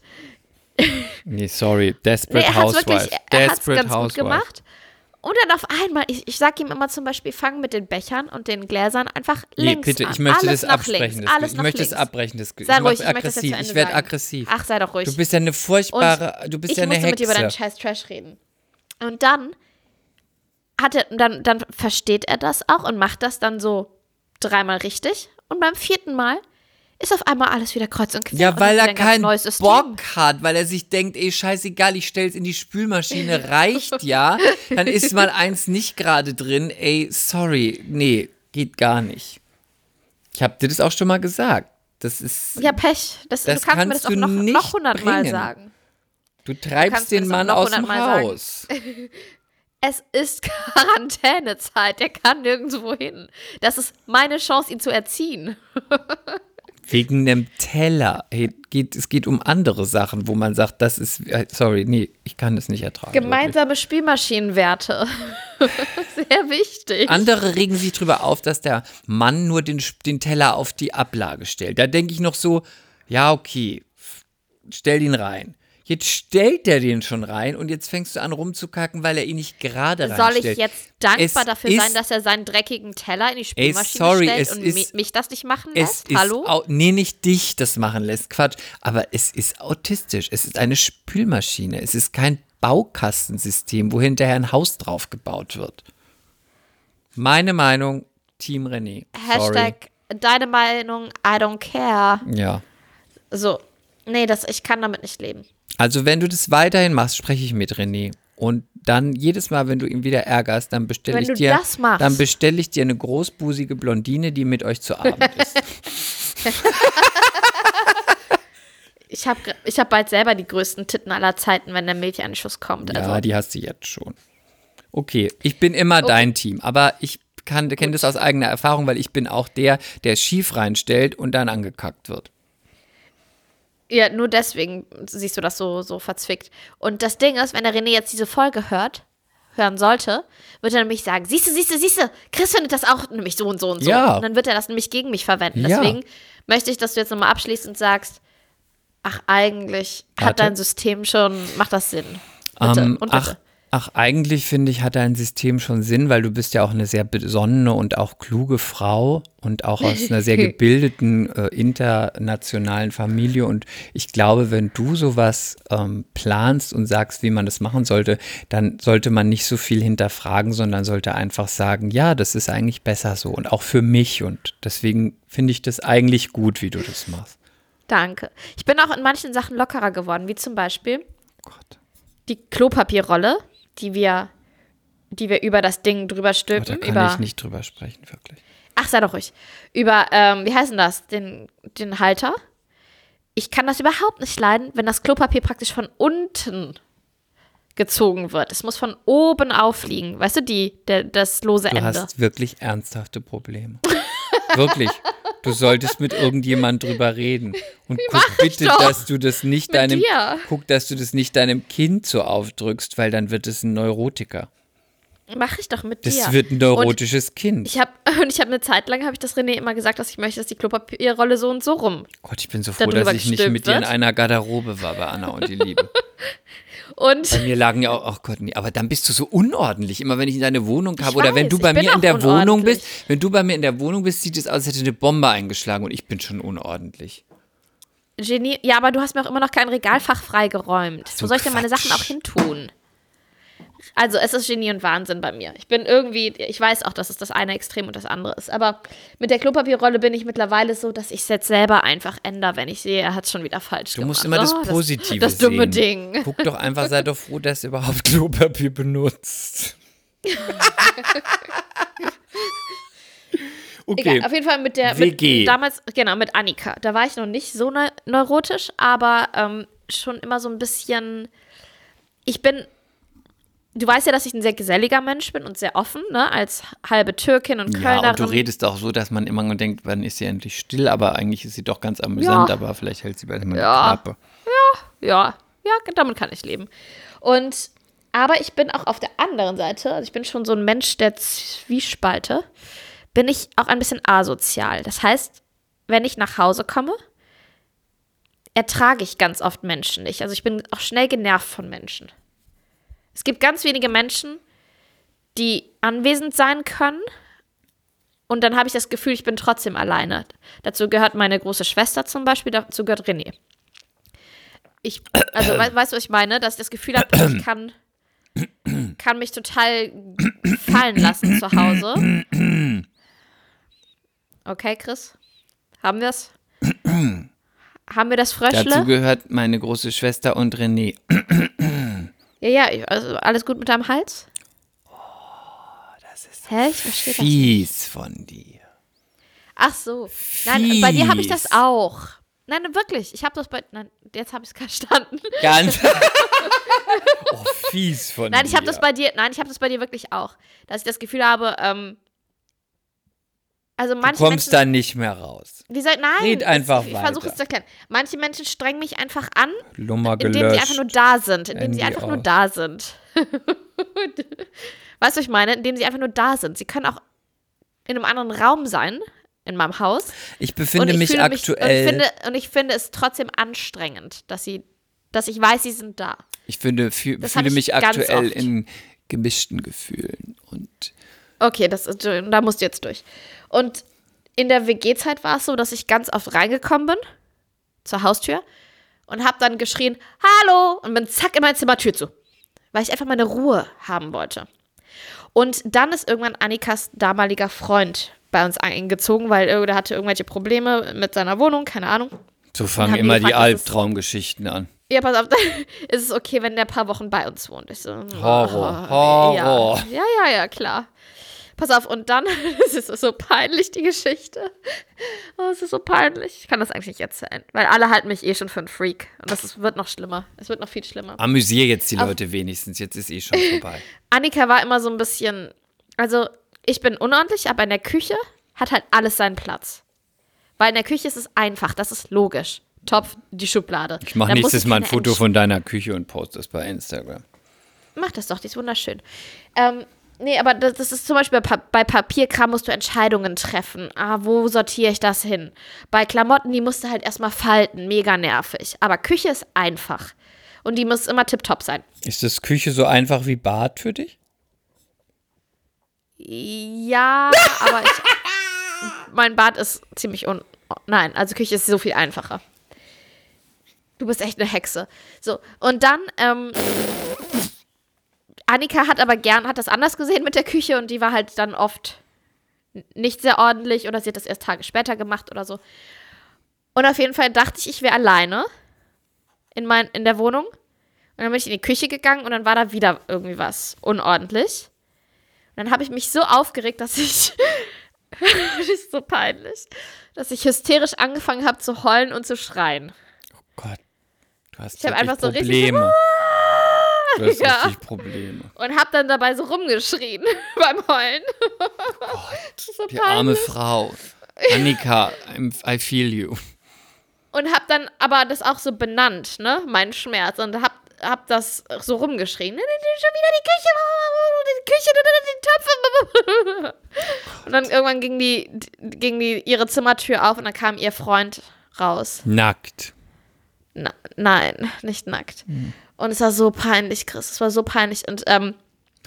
nee, sorry. Nee, Desperate er hat es Housewife. wirklich, er Desperate ganz gut Housewife. gemacht. Und dann auf einmal, ich, ich sag ihm immer zum Beispiel, fang mit den Bechern und den Gläsern einfach Nee, links bitte, an. ich möchte Alles das absprechen. Links, Das, alles ich möchte links. das abbrechen. Das, Sei ich ruhig, ich aggressiv. Ich werde aggressiv. Ach, sei doch ruhig. Du bist ja eine furchtbare, du bist ich ja eine musste mit dir über deinen Hexe. scheiß Trash reden. Und dann hat er, dann, dann versteht er das auch und macht das dann so dreimal richtig. Und beim vierten Mal ist auf einmal alles wieder kreuz und quer. Ja, weil er keinen. Bock hat, weil er sich denkt, ey, scheißegal, ich stell's in die Spülmaschine, reicht ja. Dann ist mal eins nicht gerade drin, ey, sorry, nee, geht gar nicht. Ich hab dir das auch schon mal gesagt. Das ist, Ja, Pech. Das, Das du kannst mir kannst das auch du noch, nicht noch hundertmal sagen. du treibst mir den Mann aus dem. Haus. Es ist Quarantänezeit. Der kann nirgendwo hin. Das ist meine Chance, ihn zu erziehen. Wegen einem Teller. Hey, geht, es geht um andere Sachen, wo man sagt, das ist, äh, sorry, nee, ich kann das nicht ertragen. wirklich. Gemeinsame Spielmaschinenwerte. Sehr wichtig. Andere regen sich drüber auf, dass der Mann nur den, den Teller auf die Ablage stellt. Da denke ich noch so, ja, okay, stell ihn rein. Jetzt stellt er den schon rein und jetzt fängst du an rumzukacken, weil er ihn nicht gerade Soll reinstellt. ich jetzt dankbar Es dafür sein, dass er seinen dreckigen Teller in die Spülmaschine sorry, stellt und ist- mi mich das nicht machen lässt? Hallo? au- nee, nicht dich das machen lässt, Quatsch. Aber es ist autistisch. Es ist eine Spülmaschine. Es ist kein Baukastensystem, wo hinterher ein Haus drauf gebaut wird. Meine Meinung, Team René. Sorry. Hashtag deine Meinung, I don't care. Ja. So. Nee, das, ich kann damit nicht leben. Also wenn du das weiterhin machst, spreche ich mit René. Und dann jedes Mal, wenn du ihn wieder ärgerst, dann bestelle ich dir, dann bestelle ich dir eine großbusige Blondine, die mit euch zu Abend ist. Ich habe ich hab bald selber die größten Titten aller Zeiten, wenn der Milcheinschuss kommt. ja, Also, die hast du jetzt schon. Okay, ich bin immer dein Team, aber ich kann kenne das aus eigener Erfahrung, weil ich bin auch der, der schief reinstellt und dann angekackt wird. Ja, nur deswegen siehst du das so, so verzwickt. Und das Ding ist, wenn der René jetzt diese Folge hört, hören sollte, wird er nämlich sagen, siehst du, siehst du, siehst du, Chris findet das auch nämlich so und so und so. Ja. Und dann wird er das nämlich gegen mich verwenden. Ja. Deswegen möchte ich, dass du jetzt nochmal abschließt und sagst, ach, eigentlich hat Warte. dein System schon, macht das Sinn. Bitte, Ähm, und bitte. ach, eigentlich finde ich, hat dein System schon Sinn, weil du bist ja auch eine sehr besonnene und auch kluge Frau und auch aus einer sehr gebildeten äh, internationalen Familie. Und ich glaube, wenn du sowas ähm, planst und sagst, wie man das machen sollte, dann sollte man nicht so viel hinterfragen, sondern sollte einfach sagen, ja, das ist eigentlich besser so und auch für mich. Und deswegen finde ich das eigentlich gut, wie du das machst. Danke. Ich bin auch in manchen Sachen lockerer geworden, wie zum Beispiel Gott. die Klopapierrolle, die wir, die wir über das Ding drüber Aber da stülpen. kann über, ich nicht drüber sprechen, wirklich. Ach, sei doch ruhig. Über, ähm, wie heißt denn das? Den, den Halter. Ich kann das überhaupt nicht leiden, wenn das Klopapier praktisch von unten gezogen wird. Es muss von oben aufliegen. Weißt du, die, der, das lose Du Ende. hast wirklich ernsthafte Probleme. wirklich. Du solltest mit irgendjemand drüber reden. Und guck mach ich bitte, dass du das nicht Mit deinem dir. guck, dass du das nicht deinem Kind so aufdrückst, weil dann wird es ein Neurotiker. Mach ich doch mit Das dir. wird ein Und neurotisches Kind. ich habe und ich habe eine Zeit lang habe ich das René immer gesagt, dass ich möchte, dass die Klopapierrolle so und so rum. Gott, ich bin so froh, dass ich nicht mit dir in wird. einer Garderobe war bei Anna und die Liebe. Und Bei mir lagen ja auch, ach Gott, aber dann bist du so unordentlich. Immer wenn ich in deine Wohnung habe oder wenn du bei mir in der Wohnung bist, wenn du bei mir in der Wohnung bist, sieht es aus, als hätte eine Bombe eingeschlagen und ich bin schon unordentlich. Genie, ja, aber du hast mir auch immer noch kein Regalfach freigeräumt. So Wo soll ich denn meine. Sachen auch hintun? Also, es ist Genie und Wahnsinn bei mir. Ich bin irgendwie, ich weiß auch, dass es das eine Extrem und das andere ist. Aber mit der Klopapierrolle bin ich mittlerweile so, dass ich es jetzt selber einfach ändere, wenn ich sehe, er hat es schon wieder falsch Du gemacht. musst immer das Oh, Positive Das, das dumme sehen. Ding. Guck doch einfach, sei doch froh, dass du überhaupt Klopapier benutzt. okay. Egal, auf jeden Fall mit der WG. Mit, damals, genau, mit Annika. Da war ich noch nicht so neu neurotisch, aber ähm, schon immer so ein bisschen. Ich bin. Du weißt ja, dass ich ein sehr geselliger Mensch bin und sehr offen, ne? Als halbe Türkin und Ja, Kölnerin. und du redest auch so, dass man immer nur denkt, wann ist sie endlich still, aber eigentlich ist sie doch ganz amüsant, Ja. aber vielleicht hält sie bald mal Ja. die Klappe. Ja, ja, damit kann ich leben. Und aber ich bin auch auf der anderen Seite, also ich bin schon so ein Mensch der Zwiespalte, bin ich auch ein bisschen asozial. Das heißt, wenn ich nach Hause komme, ertrage ich ganz oft Menschen nicht. Also ich bin auch schnell genervt von Menschen. Es gibt ganz wenige Menschen, die anwesend sein können. Und dann habe ich das Gefühl, ich bin trotzdem alleine. Dazu gehört meine große Schwester zum Beispiel, dazu gehört René. Ich, also we weißt du, was ich meine? Dass ich das Gefühl habe, ich kann, kann mich total fallen lassen zu Hause. Okay, Chris? Haben wir es? Haben wir das Dazu Fröschle? gehört meine große Schwester und René. Ja, ja, also alles gut mit deinem Hals? Das ist Hä? Ich verstehe das. fies von dir. Ach so. Nein, bei dir habe ich das Fies. auch. Nein, wirklich. Ich habe das bei. Nein, jetzt habe ich es verstanden. Ganz. oh, fies von dir. Nein, ich habe das bei dir. Nein, ich habe das bei dir wirklich auch. Dass ich das Gefühl habe, ähm, also Du manche kommst Menschen. da nicht mehr raus. Wie soll, nein, Red einfach ich, ich versuche weiter. es zu erklären. Manche Menschen strengen mich einfach an, Lummer indem gelöscht. sie einfach nur da sind. Indem sie Handy einfach nur aus. da sind. weißt du, was ich meine? Indem sie einfach nur da sind. Sie können auch in einem anderen Raum sein, in meinem Haus. ich befinde ich mich aktuell. und, ich finde, und ich finde es trotzdem anstrengend, dass sie, dass ich weiß, sie sind da. Ich finde, fühle mich aktuell in gemischten Gefühlen. Und Okay, das ist, da musst du jetzt durch. Und in der WG-Zeit war es so, dass ich ganz oft reingekommen bin zur Haustür und habe dann geschrien, Hallo! Und bin zack in mein Zimmer Tür zu, weil ich einfach meine Ruhe haben wollte. Und dann ist irgendwann Annikas damaliger Freund bei uns eingezogen, weil er hatte irgendwelche Probleme mit seiner Wohnung, keine Ahnung. so fangen die immer die es- Albtraumgeschichten an. Ja, pass auf, ist es okay, wenn der ein paar Wochen bei uns wohnt? Ich so, Horror, oh, Horror. Ja, ja, ja, ja, klar. Pass auf, und dann, es ist so peinlich, die Geschichte. Oh, es ist so peinlich. Ich kann das eigentlich nicht erzählen, weil alle halten mich eh schon für einen Freak. Und das ist, wird noch schlimmer. Es wird noch viel schlimmer. Amüsier jetzt die Leute wenigstens. Jetzt ist eh schon vorbei. Annika war immer so ein bisschen, also ich bin unordentlich, aber in der Küche hat halt alles seinen Platz. Weil in der Küche ist es einfach, das ist logisch. Topf, die Schublade. Ich mache nächstes Mal ein Foto Entsch- von deiner Küche und poste es bei Instagram. Mach das doch, die ist wunderschön. Ähm, nee, aber das, das ist zum Beispiel bei, bei Papierkram musst du Entscheidungen treffen. Ah, wo sortiere ich das hin? Bei Klamotten, die musst du halt erstmal falten, mega nervig. Aber Küche ist einfach. Und die muss immer tipptopp sein. Ist das Küche so einfach wie Bad für dich? Ja, aber ich, mein Bad ist ziemlich un. Nein, also Küche ist so viel einfacher. Du bist echt eine Hexe. So, und dann, ähm, Annika hat aber gern, hat das anders gesehen mit der Küche und die war halt dann oft nicht sehr ordentlich oder sie hat das erst Tage später gemacht oder so. Und auf jeden Fall dachte ich, ich wäre alleine in, mein, in der Wohnung. Und dann bin ich in die Küche gegangen und dann war da wieder irgendwie was unordentlich. Und dann habe ich mich so aufgeregt, dass ich. das ist so peinlich. Dass ich hysterisch angefangen habe zu heulen und zu schreien. Oh Gott. Du hast Ich hab wirklich einfach so richtig Hast Ja. richtig Probleme. Und habe dann dabei so rumgeschrien beim Heulen. Das ist so Die arme. Frau. Annika, I feel you. Und habe dann aber das auch so benannt, ne, meinen Schmerz. Und hab, hab das so rumgeschrien. Schon wieder die Küche, die Töpfe. Und dann irgendwann ging die, ging die ihre Zimmertür auf und dann kam ihr Freund raus. Nackt. Na, nein, nicht nackt. Und es war so peinlich, Chris. Es war so peinlich. Und ähm,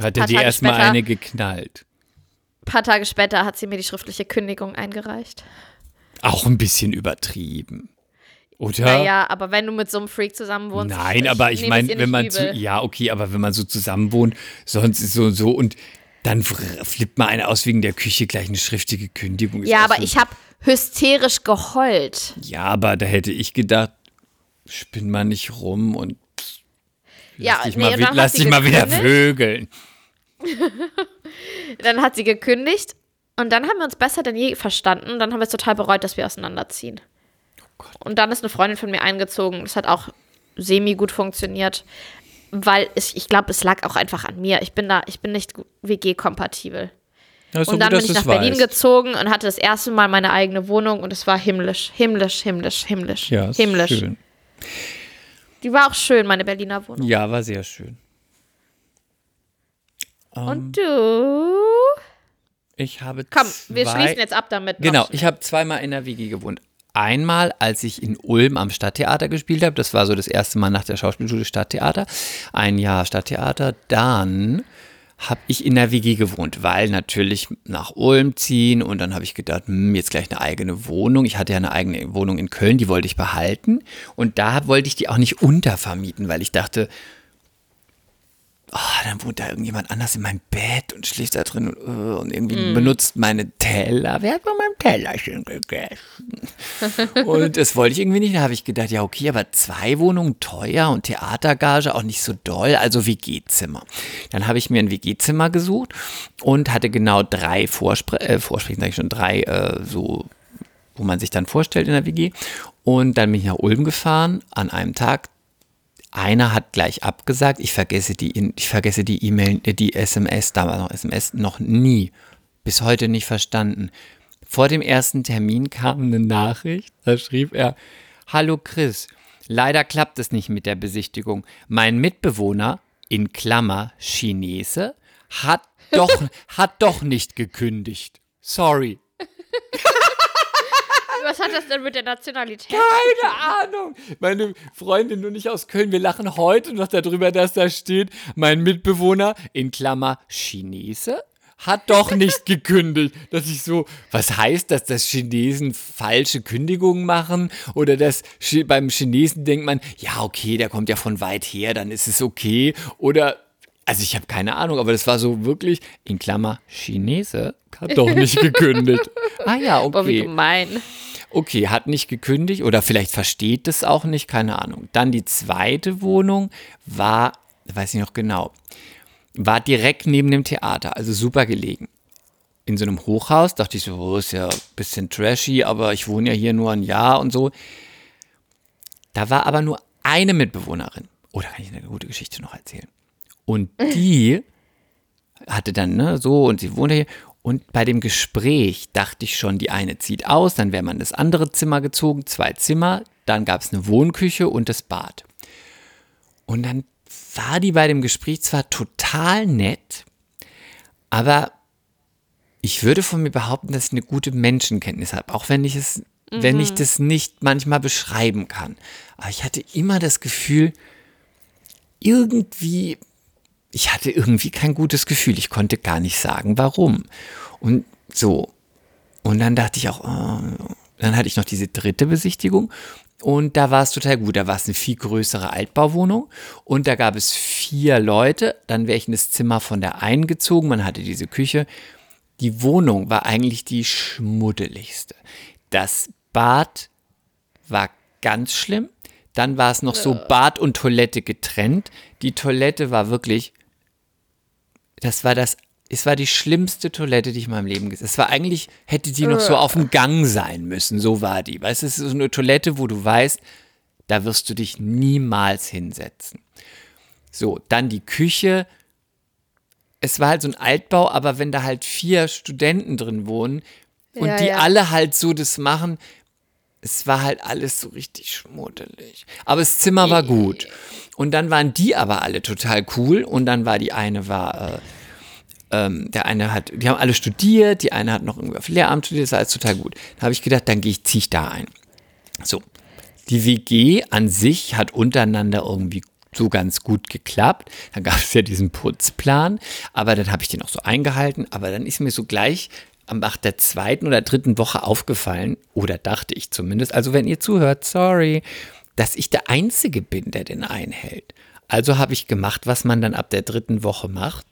Hat er dir erstmal eine geknallt. ein paar Tage später hat sie mir die schriftliche Kündigung eingereicht. Auch ein bisschen übertrieben. Oder? Naja, aber wenn du mit so einem Freak zusammen wohnst. Nein, aber ich nehme es meine, wenn man zu, ja, okay, aber wenn man so zusammen wohnt, sonst ist so so und dann flippt man eine aus wegen der Küche gleich eine schriftliche Kündigung. Ja, aber so, ich habe hysterisch geheult. Ja, aber da hätte ich gedacht, spinn mal nicht rum und Ja, lass dich nee, mal, dann lass dich mal wieder vögeln. Dann hat sie gekündigt und dann haben wir uns besser denn je verstanden. Und dann haben wir es total bereut, dass wir auseinanderziehen. Oh und dann ist eine Freundin von mir eingezogen. Das hat auch semi gut funktioniert, weil es, ich glaube, es lag auch einfach an mir. Ich bin da, ich bin nicht WG-kompatibel. Ja, so Und dann gut, bin ich nach Berlin weißt. gezogen und hatte das erste Mal meine eigene Wohnung und es war himmlisch, himmlisch, himmlisch, himmlisch, Ja, himmlisch. schön. Die war auch schön, meine Berliner Wohnung. Ja, war sehr schön. Ähm, Und du? Ich habe Komm, wir schließen jetzt ab damit. Genau, ich habe zweimal in der WG gewohnt. Einmal, als ich in Ulm am Stadttheater gespielt habe, das war so das erste Mal nach der Schauspielschule Stadttheater, ein Jahr Stadttheater, dann habe ich in der WG gewohnt, weil natürlich nach Ulm ziehen und dann habe ich gedacht, hm, jetzt gleich eine eigene Wohnung. Ich hatte ja eine eigene Wohnung in Köln, die wollte ich behalten und da wollte ich die auch nicht untervermieten, weil ich dachte, ah, dann wohnt da irgendjemand anders in meinem Bett und schläft da drin und, äh, und irgendwie benutzt meine Teller. Wer hat von meinem Tellerchen gegessen? und das wollte ich irgendwie nicht. Da habe ich gedacht, ja, okay, aber zwei Wohnungen teuer und Theatergage auch nicht so doll, also WG-Zimmer. Dann habe ich mir ein WG-Zimmer gesucht und hatte genau drei Vorspre äh, Vorsprechen, sage ich schon, drei äh, so wo man sich dann vorstellt in der WG. Und dann bin ich nach Ulm gefahren an einem Tag. Einer hat gleich abgesagt. Ich vergesse die, ich vergesse die E-Mail, äh, die SMS, damals noch SMS, noch nie. Bis heute nicht verstanden. Vor dem ersten Termin kam eine Nachricht. Da schrieb er: Hallo Chris, leider klappt es nicht mit der Besichtigung. Mein Mitbewohner, in Klammer Chinese, hat doch, hat doch nicht gekündigt. Sorry. Was hat das denn mit der Nationalität? Keine Ahnung. Meine Freundin und ich aus Köln, wir lachen heute noch darüber, dass da steht, mein Mitbewohner, in Klammer Chinese, hat doch nicht gekündigt. Dass ich so, was heißt das, dass Chinesen falsche Kündigungen machen? Oder dass beim Chinesen denkt man, ja, okay, der kommt ja von weit her, dann ist es okay. Oder, also ich habe keine Ahnung, aber das war so wirklich, in Klammer Chinese, hat doch nicht gekündigt. Ah ja, okay. Boah, wie gemein. Okay, hat nicht gekündigt oder vielleicht versteht es auch nicht, keine Ahnung. Dann die zweite Wohnung war, weiß ich noch genau, war direkt neben dem Theater, also super gelegen. In so einem Hochhaus dachte ich so, oh, ist ja ein bisschen trashy, aber ich wohne ja hier nur ein Jahr und so. Da war aber nur eine Mitbewohnerin. Oh, da kann ich eine gute Geschichte noch erzählen. Und die hatte dann, ne, so, und sie wohnte hier. Und bei dem Gespräch dachte ich schon, die eine zieht aus, dann wäre man in das andere Zimmer gezogen, zwei Zimmer, dann gab es eine Wohnküche und das Bad. Und dann war die bei dem Gespräch zwar total nett, aber ich würde von mir behaupten, dass ich eine gute Menschenkenntnis habe, auch wenn ich es, wenn ich das nicht manchmal beschreiben kann. Aber ich hatte immer das Gefühl, irgendwie ich hatte irgendwie kein gutes Gefühl. Ich konnte gar nicht sagen, warum. Und so. Und dann dachte ich auch, oh. dann hatte ich noch diese dritte Besichtigung. Und da war es total gut. Da war es eine viel größere Altbauwohnung. Und da gab es vier Leute. Dann wäre ich in das Zimmer von der einen gezogen. Man hatte diese Küche. Die Wohnung war eigentlich die schmuddeligste. Das Bad war ganz schlimm. Dann war es noch so Bad und Toilette getrennt. Die Toilette war wirklich, das war das, es war die schlimmste Toilette, die ich in meinem Leben gesehen habe. Es war eigentlich, hätte die noch so auf dem Gang sein müssen. So war die. Weißt du, es ist so eine Toilette, wo du weißt, da wirst du dich niemals hinsetzen. So, dann die Küche. Es war halt so ein Altbau, aber wenn da halt vier Studenten drin wohnen und Ja, die ja. alle halt so das machen, es war halt alles so richtig schmuddelig. Aber das Zimmer war gut. Und dann waren die aber alle total cool. Und dann war die eine war, äh, ähm, der eine hat, die haben alle studiert, die eine hat noch irgendwie auf Lehramt studiert, das war alles total gut. Da habe ich gedacht, dann gehe ich, ziehe ich da ein. So. Die WG an sich hat untereinander irgendwie so ganz gut geklappt. Dann gab es ja diesen Putzplan, aber dann habe ich den auch so eingehalten. Aber dann ist mir so gleich am nach der zweiten oder dritten Woche aufgefallen, oder dachte ich zumindest, also wenn ihr zuhört, sorry, dass ich der Einzige bin, der den einhält. Also habe ich gemacht, was man dann ab der dritten Woche macht.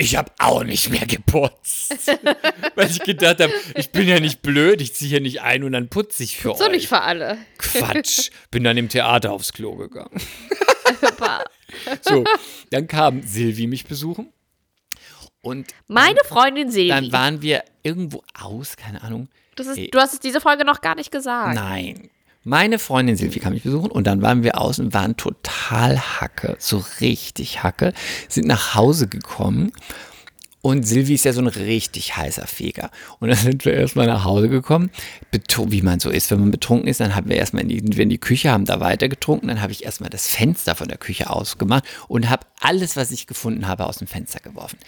Ich habe auch nicht mehr geputzt. Weil ich gedacht habe, ich bin ja nicht blöd, ich ziehe hier nicht ein und dann putze ich für So euch. nicht für alle. Quatsch. Bin dann im Theater aufs Klo gegangen. So, dann kam Silvi mich besuchen. Und Meine Freundin Silvi. dann waren wir irgendwo aus, keine Ahnung. Das ist, Ey. du hast es diese Folge noch gar nicht gesagt. Nein. Meine Freundin Silvi kam mich besuchen und dann waren wir aus und waren total Hacke, so richtig Hacke, sind nach Hause gekommen und Silvi ist ja so ein richtig heißer Feger. Und dann sind wir erstmal nach Hause gekommen, wie man so ist, wenn man betrunken ist, dann haben wir erstmal in die, in die Küche, haben da weiter getrunken, dann habe ich erstmal das Fenster von der Küche ausgemacht und habe alles, was ich gefunden habe, aus dem Fenster geworfen.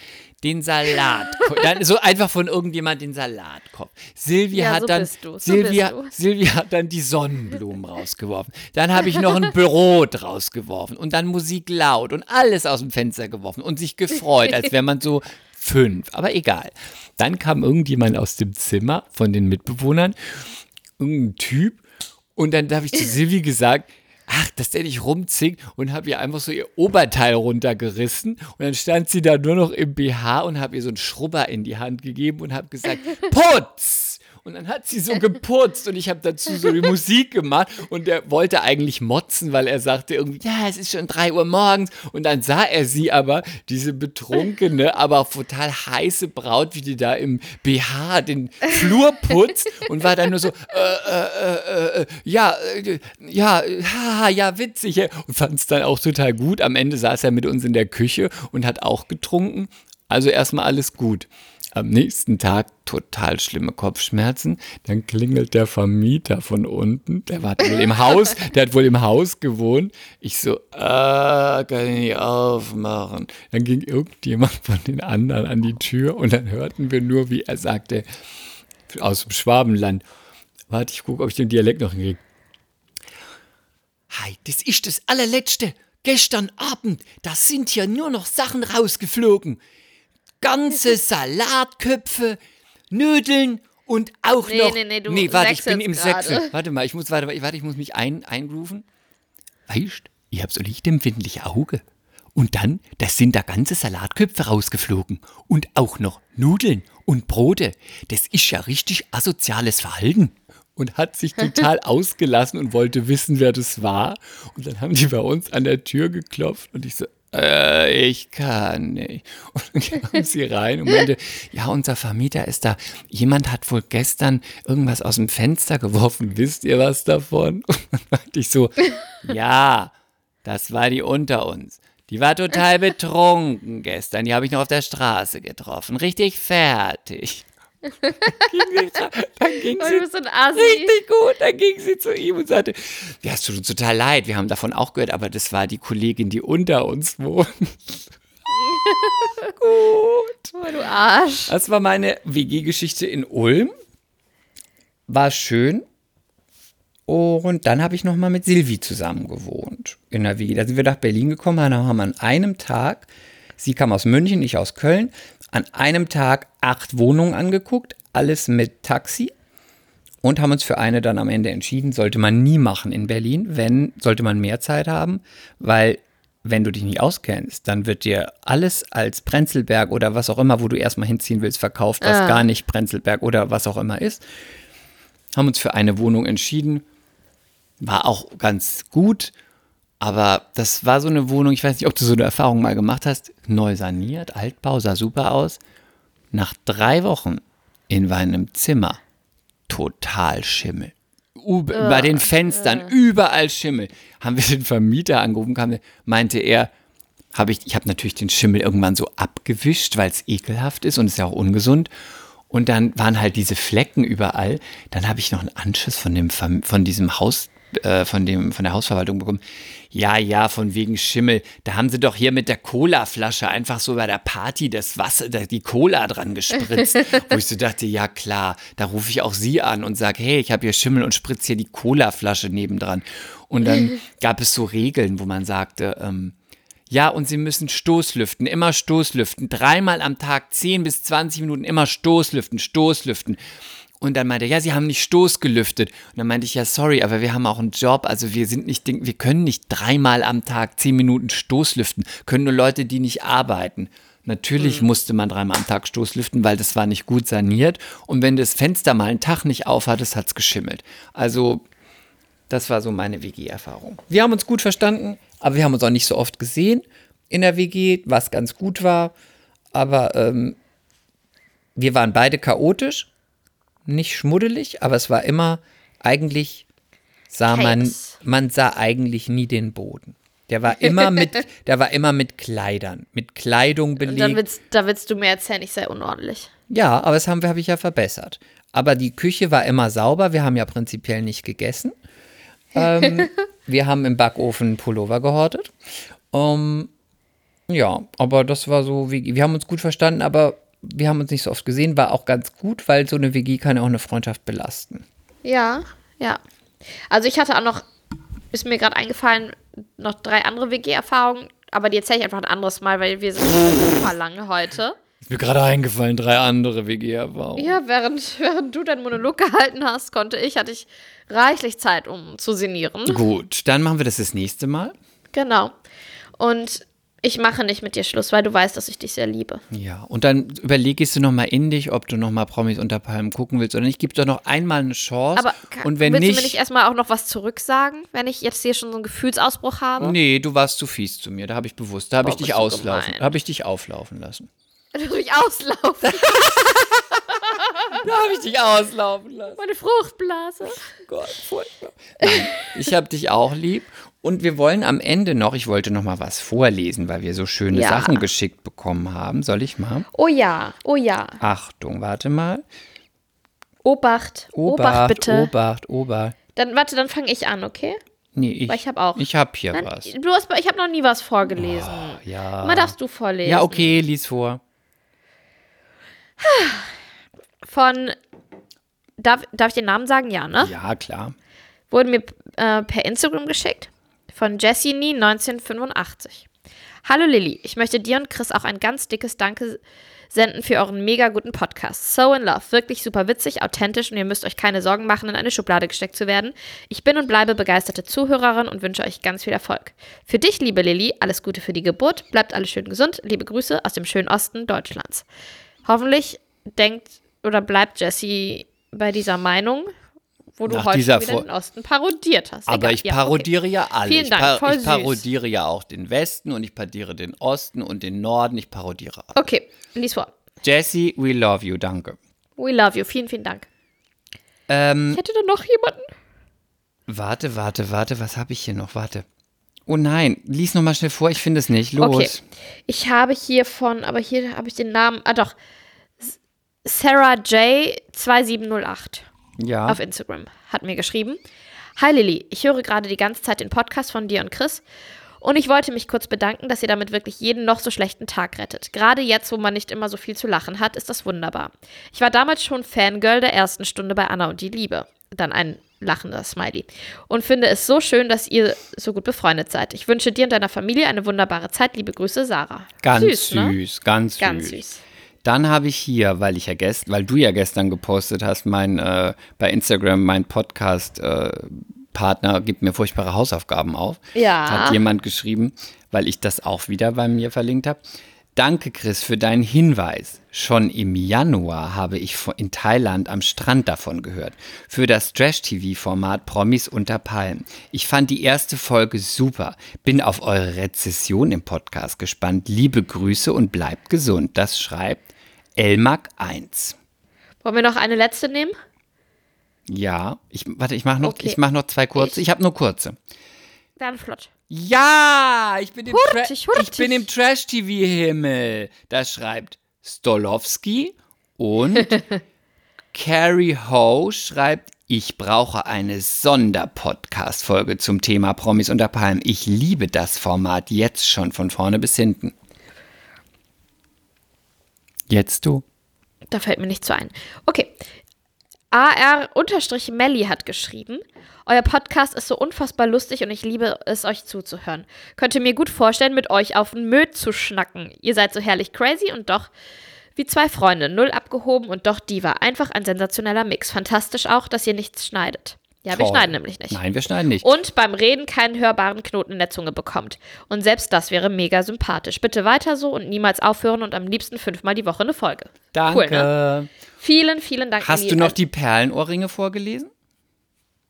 Den Salat, dann so einfach von irgendjemand den Salatkopf. Silvi Ja, hat so dann, so Silvia. Silvia hat dann die Sonnenblumen rausgeworfen. Dann habe ich noch ein Brot rausgeworfen und dann Musik laut und alles aus dem Fenster geworfen und sich gefreut, als wäre man so fünf. Aber egal. Dann kam irgendjemand aus dem Zimmer von den Mitbewohnern, irgendein Typ, und dann habe ich zu Silvi gesagt, ach, dass der nicht rumzinkt und habe ihr einfach so ihr Oberteil runtergerissen und dann stand sie da nur noch im BH und habe ihr so einen Schrubber in die Hand gegeben und habe gesagt, putz! Und dann hat sie so geputzt und ich habe dazu so die Musik gemacht und der wollte eigentlich motzen, weil er sagte irgendwie, ja, es ist schon drei Uhr morgens und dann sah er sie aber, diese betrunkene, aber total heiße Braut, wie die da im BH den Flur putzt und war dann nur so, äh, äh, äh, äh, ja, äh, ja, haha, ja, witzig. Und fand es dann auch total gut. Am Ende saß er mit uns in der Küche und hat auch getrunken. Also erstmal alles gut. Am nächsten Tag total schlimme Kopfschmerzen. Dann klingelt der Vermieter von unten. Der war wohl im Haus. Der hat wohl im Haus gewohnt. Ich so, äh, kann ich nicht aufmachen. Dann ging irgendjemand von den anderen an die Tür und dann hörten wir nur, wie er sagte, aus dem Schwabenland. Warte, ich gucke, ob ich den Dialekt noch hinkriege. Hi, das ist das allerletzte. Gestern Abend, da sind hier nur noch Sachen rausgeflogen. Ganze Salatköpfe, Nudeln und auch Nee, noch. nee, nee, du warte, ich bin im. Sechsel. Warte mal, ich muss, warte, warte, ich muss mich ein, einrufen. Weißt, ich hab so lichtempfindliche Auge. Und dann, da sind da ganze Salatköpfe rausgeflogen. Und auch noch Nudeln und Brote. Das ist ja richtig asoziales Verhalten. Und hat sich total ausgelassen und wollte wissen, wer das war. Und dann haben die bei uns an der Tür geklopft und ich so, äh, ich kann nicht. Und dann kam sie rein und meinte, ja, unser Vermieter ist da. Jemand hat wohl gestern irgendwas aus dem Fenster geworfen. Wisst ihr was davon? Und dann meinte ich so, ja, das war die unter uns. Die war total betrunken gestern. Die habe ich noch auf der Straße getroffen. Richtig fertig. Dann ging sie du bist so ein Assi. richtig gut. Dann ging sie zu ihm und sagte, ja, es tut uns total leid. Wir haben davon auch gehört, aber das war die Kollegin, die unter uns wohnt. gut. Oh, du Arsch. Das war meine WG-Geschichte in Ulm. War schön. Und dann habe ich noch mal mit Silvi zusammen gewohnt in der WG. Da sind wir nach Berlin gekommen, dann haben wir an einem Tag, sie kam aus München, ich aus Köln, an einem Tag acht Wohnungen angeguckt, alles mit Taxi und haben uns für eine dann am Ende entschieden, sollte man nie machen in Berlin, wenn, sollte man mehr Zeit haben, weil wenn du dich nicht auskennst, dann wird dir alles als Prenzlberg oder was auch immer, wo du erstmal hinziehen willst, verkauft, was Ah. gar nicht Prenzlberg oder was auch immer ist. Haben uns für eine Wohnung entschieden. war auch ganz gut. Aber das war so eine Wohnung, ich weiß nicht, ob du so eine Erfahrung mal gemacht hast. Neu saniert, Altbau, sah super aus. Nach drei Wochen in meinem Zimmer total Schimmel. U bei den Fenstern überall Schimmel. Haben wir den Vermieter angerufen, kam, meinte er, habe ich, ich habe natürlich den Schimmel irgendwann so abgewischt, weil es ekelhaft ist und ist ja auch ungesund. Und dann waren halt diese Flecken überall. Dann habe ich noch einen Anschiss von dem von diesem Haus äh, von dem von der Hausverwaltung bekommen. Ja, ja, von wegen Schimmel. Da haben sie doch hier mit der Colaflasche einfach so bei der Party das Wasser, die Cola dran gespritzt. Wo ich so dachte, ja klar, da rufe ich auch sie an und sage, hey, ich habe hier Schimmel und spritze hier die Colaflasche nebendran. Und dann gab es so Regeln, wo man sagte, ähm, ja, und Sie müssen Stoßlüften, immer Stoßlüften. Dreimal am Tag, 10 bis 20 Minuten, immer Stoßlüften, Stoßlüften. Und dann meinte er, ja, Sie haben nicht Stoß gelüftet. Und dann meinte ich, ja, sorry, aber wir haben auch einen Job. Also wir sind nicht, wir können nicht dreimal am Tag 10 Minuten Stoßlüften. Können nur Leute, die nicht arbeiten. Natürlich musste man dreimal am Tag Stoßlüften, weil das war nicht gut saniert. Und wenn das Fenster mal einen Tag nicht aufhattest, hat es geschimmelt. Also das war so meine WG-Erfahrung. Wir haben uns gut verstanden, aber wir haben uns auch nicht so oft gesehen in der WG, was ganz gut war. Aber ähm, wir waren beide chaotisch, nicht schmuddelig, aber es war immer eigentlich sah man, man sah eigentlich nie den Boden. Der war immer mit, der war immer mit Kleidern, mit Kleidung Und dann belegt. willst, da willst du mir erzählen, ich sei unordentlich. Ja, aber das haben wir, habe ich ja verbessert. Aber die Küche war immer sauber. Wir haben ja prinzipiell nicht gegessen. Ähm, wir haben im Backofen Pullover gehortet. Ähm, ja, aber das war so, wie, wir haben uns gut verstanden, aber wir haben uns nicht so oft gesehen. War auch ganz gut, weil so eine WG kann ja auch eine Freundschaft belasten. Ja, ja. Also ich hatte auch noch, ist mir gerade eingefallen, noch drei andere WG-Erfahrungen, aber die erzähle ich einfach ein anderes Mal, weil wir sind super lange heute. Ist mir gerade eingefallen, drei andere WG-Erfahrungen. Ja, während, während du deinen Monolog gehalten hast, konnte ich, hatte ich reichlich Zeit, um zu sinnieren. Gut, dann machen wir das das nächste Mal. Genau. Und ich mache nicht mit dir Schluss, weil du weißt, dass ich dich sehr liebe. Ja, und dann überlegst du noch mal in dich, ob du noch mal Promis unter Palmen gucken willst oder nicht. Gib doch noch einmal eine Chance. Aber ka- und wenn willst nicht, du mir nicht erstmal auch noch was zurücksagen, wenn ich jetzt hier schon so einen Gefühlsausbruch habe? Nee, du warst zu fies zu mir. Da habe ich bewusst. Da habe Oh, ich dich auslaufen. Da habe ich dich auflaufen lassen. Du mich auslaufen, Da habe ich dich auslaufen lassen. meine Fruchtblase. Gott, furchtbar. Nein, ich habe dich auch lieb. Und wir wollen am Ende noch, ich wollte noch mal was vorlesen, weil wir so schöne Ja. Sachen geschickt bekommen haben. Soll ich mal? Oh ja, oh ja. Achtung, warte mal. Obacht, Obacht, bitte. Obacht, Obacht. Dann warte, dann fange ich an, okay? Nee, ich, Weil ich hab auch. Ich habe hier Nein, was. Du hast, ich habe noch nie was vorgelesen. Ja. Mal darfst du vorlesen. Ja, okay, lies vor. Von, darf, darf ich den Namen sagen? Ja, ne? Ja, klar. Wurde mir äh, per Instagram geschickt. Von Jessini 1985. Hallo Lilly, ich möchte dir und Chris auch ein ganz dickes Danke senden für euren mega guten Podcast. So in Love. Wirklich super witzig, authentisch und ihr müsst euch keine Sorgen machen, in eine Schublade gesteckt zu werden. Ich bin und bleibe begeisterte Zuhörerin und wünsche euch ganz viel Erfolg. Für dich, liebe Lilly, alles Gute für die Geburt. Bleibt alle schön gesund. Liebe Grüße aus dem schönen Osten Deutschlands. Hoffentlich denkt oder bleibt Jessie bei dieser Meinung, wo du Nach heute wieder Vor- den Osten parodiert hast. Aber Egal. ich Ja, parodiere ja alle. Vielen ich, Dank, voll ich süß. parodiere ja auch den Westen und ich parodiere den Osten und den Norden. Ich parodiere alle. Okay, lies vor. Jessie, we love you, danke. We love you. Vielen, vielen Dank. Ähm, Ich hätte da noch jemanden. warte, warte, warte, was habe ich hier noch? Warte. Oh nein, lies noch mal schnell vor, ich finde es nicht. Los. Okay. Ich habe hier von, aber hier habe ich den Namen, ah doch, Sarah J 2708 Ja. auf Instagram hat mir geschrieben. Hi Lilly, ich höre gerade die ganze Zeit den Podcast von dir und Chris und ich wollte mich kurz bedanken, dass ihr damit wirklich jeden noch so schlechten Tag rettet. Gerade jetzt, wo man nicht immer so viel zu lachen hat, ist das wunderbar. Ich war damals schon Fangirl der ersten Stunde bei Anna und die Liebe. Dann ein lachender Smiley. Und finde es so schön, dass ihr so gut befreundet seid. Ich wünsche dir und deiner Familie eine wunderbare Zeit. Liebe Grüße, Sarah. Ganz süß, süß, ne? ganz süß. Ganz süß. Dann habe ich hier, weil ich ja gest, weil du ja gestern gepostet hast, mein äh, bei Instagram mein Podcast äh, Partner gibt mir furchtbare Hausaufgaben auf. Ja. Hat jemand geschrieben, weil ich das auch wieder bei mir verlinkt habe. Danke, Chris, für deinen Hinweis. Schon im Januar habe ich in Thailand am Strand davon gehört. Für das Trash-TV-Format Promis unter Palmen. Ich fand die erste Folge super. Bin auf eure Rezession im Podcast gespannt. Liebe Grüße und bleibt gesund. Das schreibt Elmag 1. Wollen wir noch eine letzte nehmen? Ja, ich, warte, ich mache noch, okay. mach noch zwei kurze. Ich, ich habe nur kurze. Dann flott. Ja, ich bin im, hurtig, hurtig. Ich bin im Trash-TV-Himmel. Das schreibt Stolowski und Carrie Ho schreibt, ich brauche eine Sonderpodcast-Folge zum Thema Promis unter Palmen. Ich liebe das Format jetzt schon von vorne bis hinten. Jetzt du. Da fällt mir nichts so ein. Okay. AR-Melli hat geschrieben, euer Podcast ist so unfassbar lustig und ich liebe es, euch zuzuhören. Könnt ihr mir gut vorstellen, mit euch auf den Möd zu schnacken. Ihr seid so herrlich crazy und doch wie zwei Freunde, null abgehoben und doch Diva. Einfach ein sensationeller Mix. Fantastisch auch, dass ihr nichts schneidet. Ja, wir schneiden nämlich nicht. Nein, wir schneiden nicht. Und beim Reden keinen hörbaren Knoten in der Zunge bekommt. Und selbst das wäre mega sympathisch. Bitte weiter so und niemals aufhören und am liebsten fünfmal die Woche eine Folge. Danke. Cool, ne? Vielen, vielen Dank. Hast du noch die Perlenohrringe vorgelesen?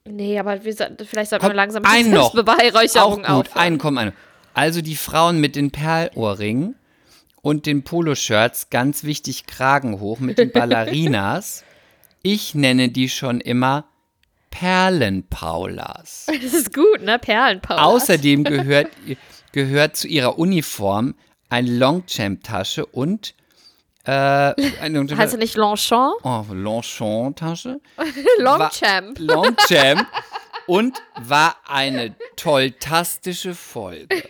Nee, aber wir, vielleicht sollten wir langsam ein noch. Beweihräucherung Auch gut, einen kommen einen. Also die Frauen mit den Perlohrringen und den Poloshirts, ganz wichtig Kragen hoch mit den Ballerinas. ich nenne die schon immer Perlenpaulas. Das ist gut, ne? Perlenpaulas. Außerdem gehört, gehört zu ihrer Uniform eine Longchamp-Tasche und äh, eine, heißt du nicht Longchamp? Oh, Longchamp-Tasche. Longchamp. Longchamp. und war eine tolltastische Folge.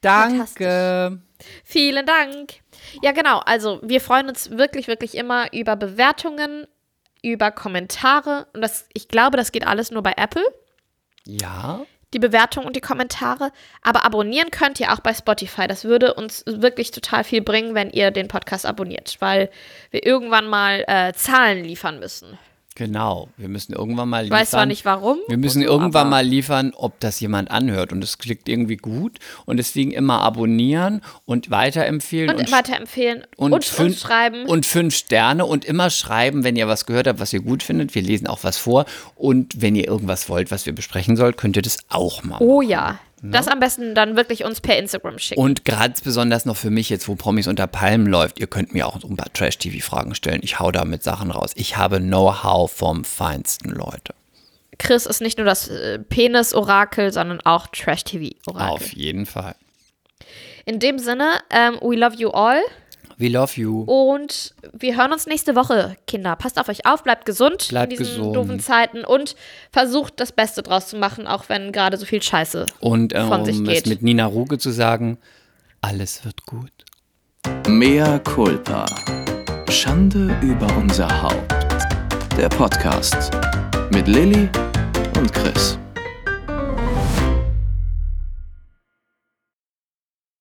Danke. Vielen Dank. Ja, genau. Also, wir freuen uns wirklich, wirklich immer über Bewertungen über Kommentare. Und das, ich glaube, das geht alles nur bei Apple. Ja. Die Bewertung und die Kommentare. Aber abonnieren könnt ihr auch bei Spotify. Das würde uns wirklich total viel bringen, wenn ihr den Podcast abonniert, weil wir irgendwann mal äh, Zahlen liefern müssen. Genau, wir müssen irgendwann mal liefern. Ich weiß zwar nicht warum. Wir müssen so, irgendwann mal liefern, ob das jemand anhört und es klickt irgendwie gut und deswegen immer abonnieren und weiterempfehlen. Und, und weiterempfehlen und, und, fünf, schreiben. Und fünf Sterne und immer schreiben, wenn ihr was gehört habt, was ihr gut findet. Wir lesen auch was vor und wenn ihr irgendwas wollt, was wir besprechen sollen, könnt ihr das auch machen. Oh ja, Ne? Das am besten dann wirklich uns per Instagram schicken. Und ganz besonders noch für mich jetzt, wo Promis unter Palmen läuft, ihr könnt mir auch ein paar Trash-TV-Fragen stellen. Ich hau da mit Sachen raus. Ich habe Know-how vom Feinsten, Leute. Chris ist nicht nur das äh, Penis-Orakel, sondern auch Trash-TV-Orakel. Auf jeden Fall. In dem Sinne, um, ähm, we love you all. We love you. Und wir hören uns nächste Woche, Kinder. Passt auf euch auf, bleibt gesund bleibt in diesen gesund. doofen Zeiten und versucht das Beste draus zu machen, auch wenn gerade so viel Scheiße und, äh, von sich um geht. es mit Nina Ruge zu sagen, alles wird gut. Mea culpa. Schande über unser Haupt. Der Podcast mit Lilly und Chris.